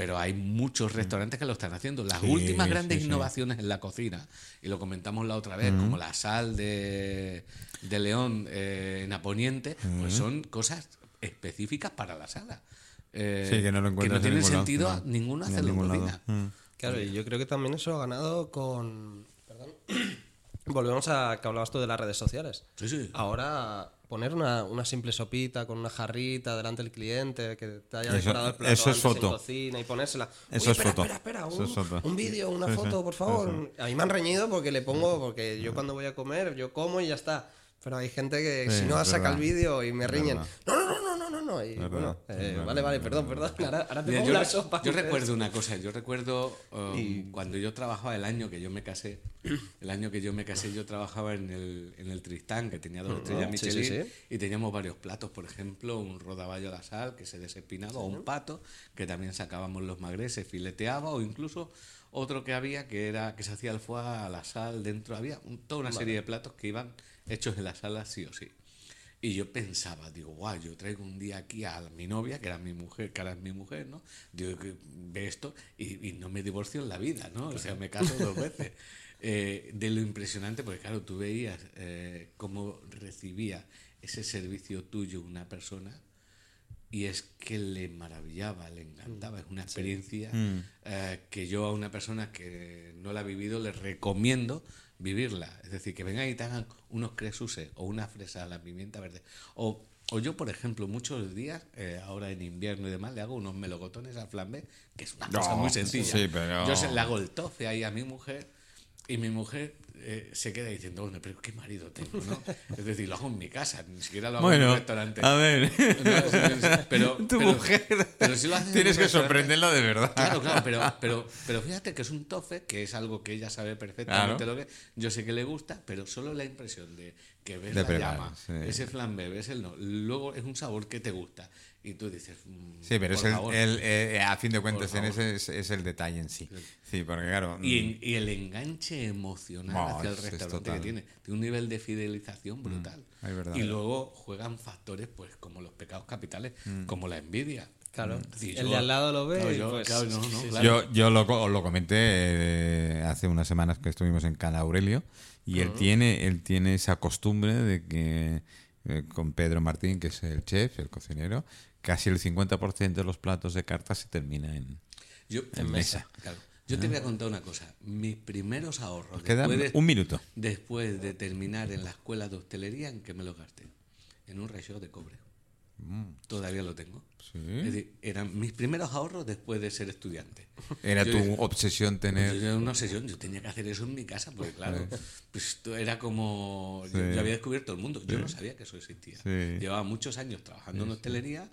Pero hay muchos restaurantes que lo están haciendo. Las Sí, últimas grandes sí, sí. innovaciones en la cocina, y lo comentamos la otra vez, como la sal de, de León eh, en Aponiente, pues son cosas específicas para la sala. Eh, Sí, que no lo encuentras en tiene ningún lado, sentido no. ninguno Ni en hacerlo en ningún lado. cocina. Mm. Claro, y yo creo que también eso ha ganado con. Perdón. Volvemos a que hablabas tú de las redes sociales. Sí, sí. Ahora, poner una, una simple sopita con una jarrita delante del cliente, que te haya Eso- decorado el plato eso es en cocina y ponérsela. Eso es foto. Espera, espera, un, es foto. un vídeo, una Sí, sí, foto, por sí, favor. A mí me han reñido porque le pongo, porque yo cuando voy a comer, yo como y ya está. Pero hay gente que Sí, si no saca el vídeo y me riñen. No, no, no, no, no, no, no. Y verdad, bueno, eh, verdad, vale, vale, perdón, perdón. Ahora, ahora te Mira, pongo yo, la sopa. yo recuerdo una cosa, yo recuerdo um, cuando yo trabajaba el año que yo me casé, el año que yo me casé yo trabajaba en el, en el Tristán, que tenía dos estrellas sí, Michelin, sí, sí. y teníamos varios platos, por ejemplo, un rodaballo a la sal que se desespinaba, o un pato, que también sacábamos los magres, se fileteaba, o incluso otro que había que era que se hacía el foie a la sal dentro, había un- toda una serie de platos que iban hechos en la sala sí o sí. Y yo pensaba, digo, guau, yo traigo un día aquí a mi novia, que era mi mujer, que ahora es mi mujer, ¿no? Digo, ve esto y, y no me divorcio en la vida, ¿no? O sea, me caso dos veces. Eh, de lo impresionante, porque claro, tú veías eh, cómo recibía ese servicio tuyo una persona y es que le maravillaba, le encantaba. Es una experiencia eh, que yo a una persona que no la ha vivido le recomiendo vivirla. Es decir, que vengan y te hagan unos cresuses o una fresa a la pimienta verde. O, o yo, por ejemplo, muchos días, eh, ahora en invierno y demás, le hago unos melocotones al flambé, que es una cosa muy sencilla. sí, pero- Yo se, le hago el tofe ahí a mi mujer y mi mujer eh, se queda diciendo, bueno, pero qué marido tengo, ¿no? Es decir, lo hago en mi casa, ni siquiera lo hago en un restaurante. a ver. No, pero, tu pero- mujer. pero si lo haces Tienes que sorprenderla de verdad. Claro, claro, pero, pero, pero fíjate que es un tofe, que es algo que ella sabe perfectamente Claro. lo que yo sé que le gusta, pero solo la impresión de que ves De la preparar, llama, sí. ese flambé, ves el no, luego es un sabor que te gusta y tú dices, mm, Sí, pero es el, el, eh, a fin de cuentas en ese es, es el detalle en sí. Sí, porque claro. Y, en- y el enganche emocional hacia el es- es restaurante que tiene. Tiene un nivel de fidelización brutal. es verdad. y luego juegan factores pues como los pecados capitales, como la envidia. Claro. El yo- de al lado lo ve claro, yo- pues- claro, no, no, sí, sí. claro. Yo, yo lo, co- lo comenté eh, hace unas semanas que estuvimos en Cala Aurelio y él tiene él tiene esa costumbre de que eh, con Pedro Martín, que es el chef, el cocinero, casi el 50% de los platos de carta se termina en, Yo, en mesa. Claro. Yo te voy a contar una cosa. Mis primeros ahorros, Queda después de, un minuto. después de terminar en la escuela de hostelería, ¿en qué me lo gasté? En un reloj de cobre. Todavía lo tengo. Sí. Es decir, eran mis primeros ahorros después de ser estudiante. Era Yo tu obsesión tener... Yo era una obsesión, yo tenía que hacer eso en mi casa, porque claro, pues esto era como. Sí. Yo, yo había descubierto el mundo, yo no sabía que eso existía. Sí. Llevaba muchos años trabajando en hostelería,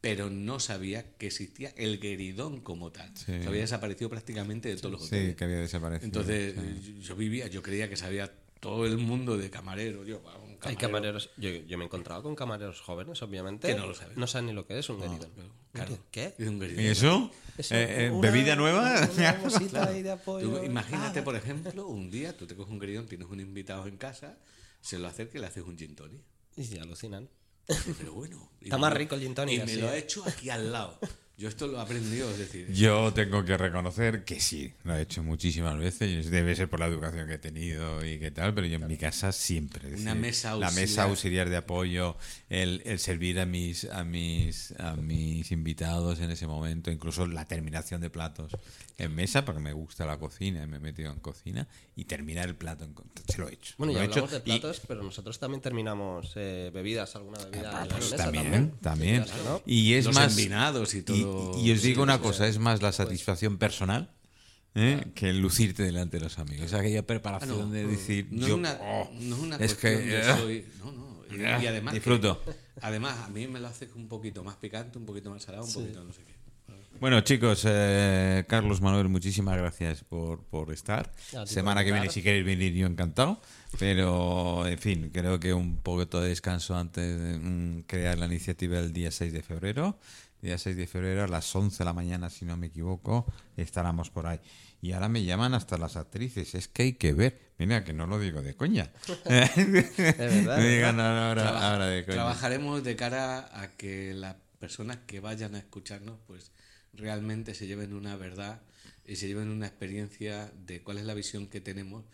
pero no sabía que existía el gueridón como tal. Sí. Sea, había desaparecido prácticamente de todos los Sí, hoteles. que había desaparecido. Entonces, sí. yo, vivía, yo creía que sabía todo el mundo de camarero. Yo, wow, Hay camarero. camareros. Yo, yo me he encontrado con camareros jóvenes, obviamente. Que no lo saben. No saben ni lo que es un gueridón. Claro. ¿Qué? ¿Y eso? Eso, Eh, eh, una- ¿Bebida nueva? una bolsita ahí de apoyo. Tú imagínate, por ejemplo, un día tú te coges un gueridón, tienes un invitado en casa, se lo acerca y le haces un gin tonic. Y se alucinan. Pero bueno. Está más rico el gin tonic Y me lo ¿eh? he hecho aquí al lado. Yo esto lo he aprendido, es decir. Yo tengo que reconocer que sí, lo he hecho muchísimas veces. Debe ser por la educación que he tenido y qué tal, pero yo en mi casa siempre. Una decir, mesa La mesa auxiliar. auxiliar de apoyo, el, el servir a mis, a, mis, a mis invitados en ese momento, incluso la terminación de platos en mesa, porque me gusta la cocina y me he metido en cocina, y terminar el plato, en, se lo he hecho. Bueno, lo ya he hecho hablamos de y- platos, pero nosotros también terminamos eh, bebidas, alguna bebida. En la pues mesa también, también. ¿no? Y es Los más. y todo. Y, y os digo una cosa: es más la satisfacción personal ¿eh? que el lucirte delante de los amigos. Aquella Ah, preparación no, de decir. no, yo, es una, oh, no es una es cuestión que, de eh, soy. No, no. Y, y además. que- disfruto. además, a mí me lo hace un poquito más picante, un poquito más salado, un poquito no sé qué. Bueno, chicos, eh, Carlos Manuel, muchísimas gracias por, por estar. Semana que viene, si queréis venir, yo encantado. Pero, en fin, creo que un poquito de descanso antes de mm, crear la iniciativa el día 6 de febrero. Día 6 de febrero a las 11 de la mañana, si no me equivoco, estaremos por ahí. Y ahora me llaman hasta las actrices. Es que hay que ver. Mira, que no lo digo de coña. verdad, me es digan ahora, Trabaja- ahora de coña. Trabajaremos de cara a que las personas que vayan a escucharnos, pues realmente se lleven una verdad y se lleven una experiencia de cuál es la visión que tenemos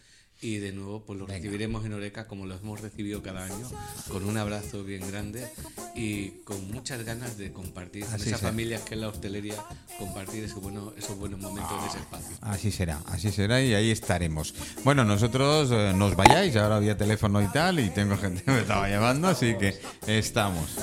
y de nuevo pues lo recibiremos en Oreca como lo hemos recibido cada año, con un abrazo bien grande y con muchas ganas de compartir con esas familias que es la hostelería, compartir esos buenos, esos buenos momentos en ese espacio. Así será, así será y ahí estaremos. Bueno, nosotros eh, nos vayáis, ahora había teléfono y tal y tengo gente que me estaba llamando, así que estamos.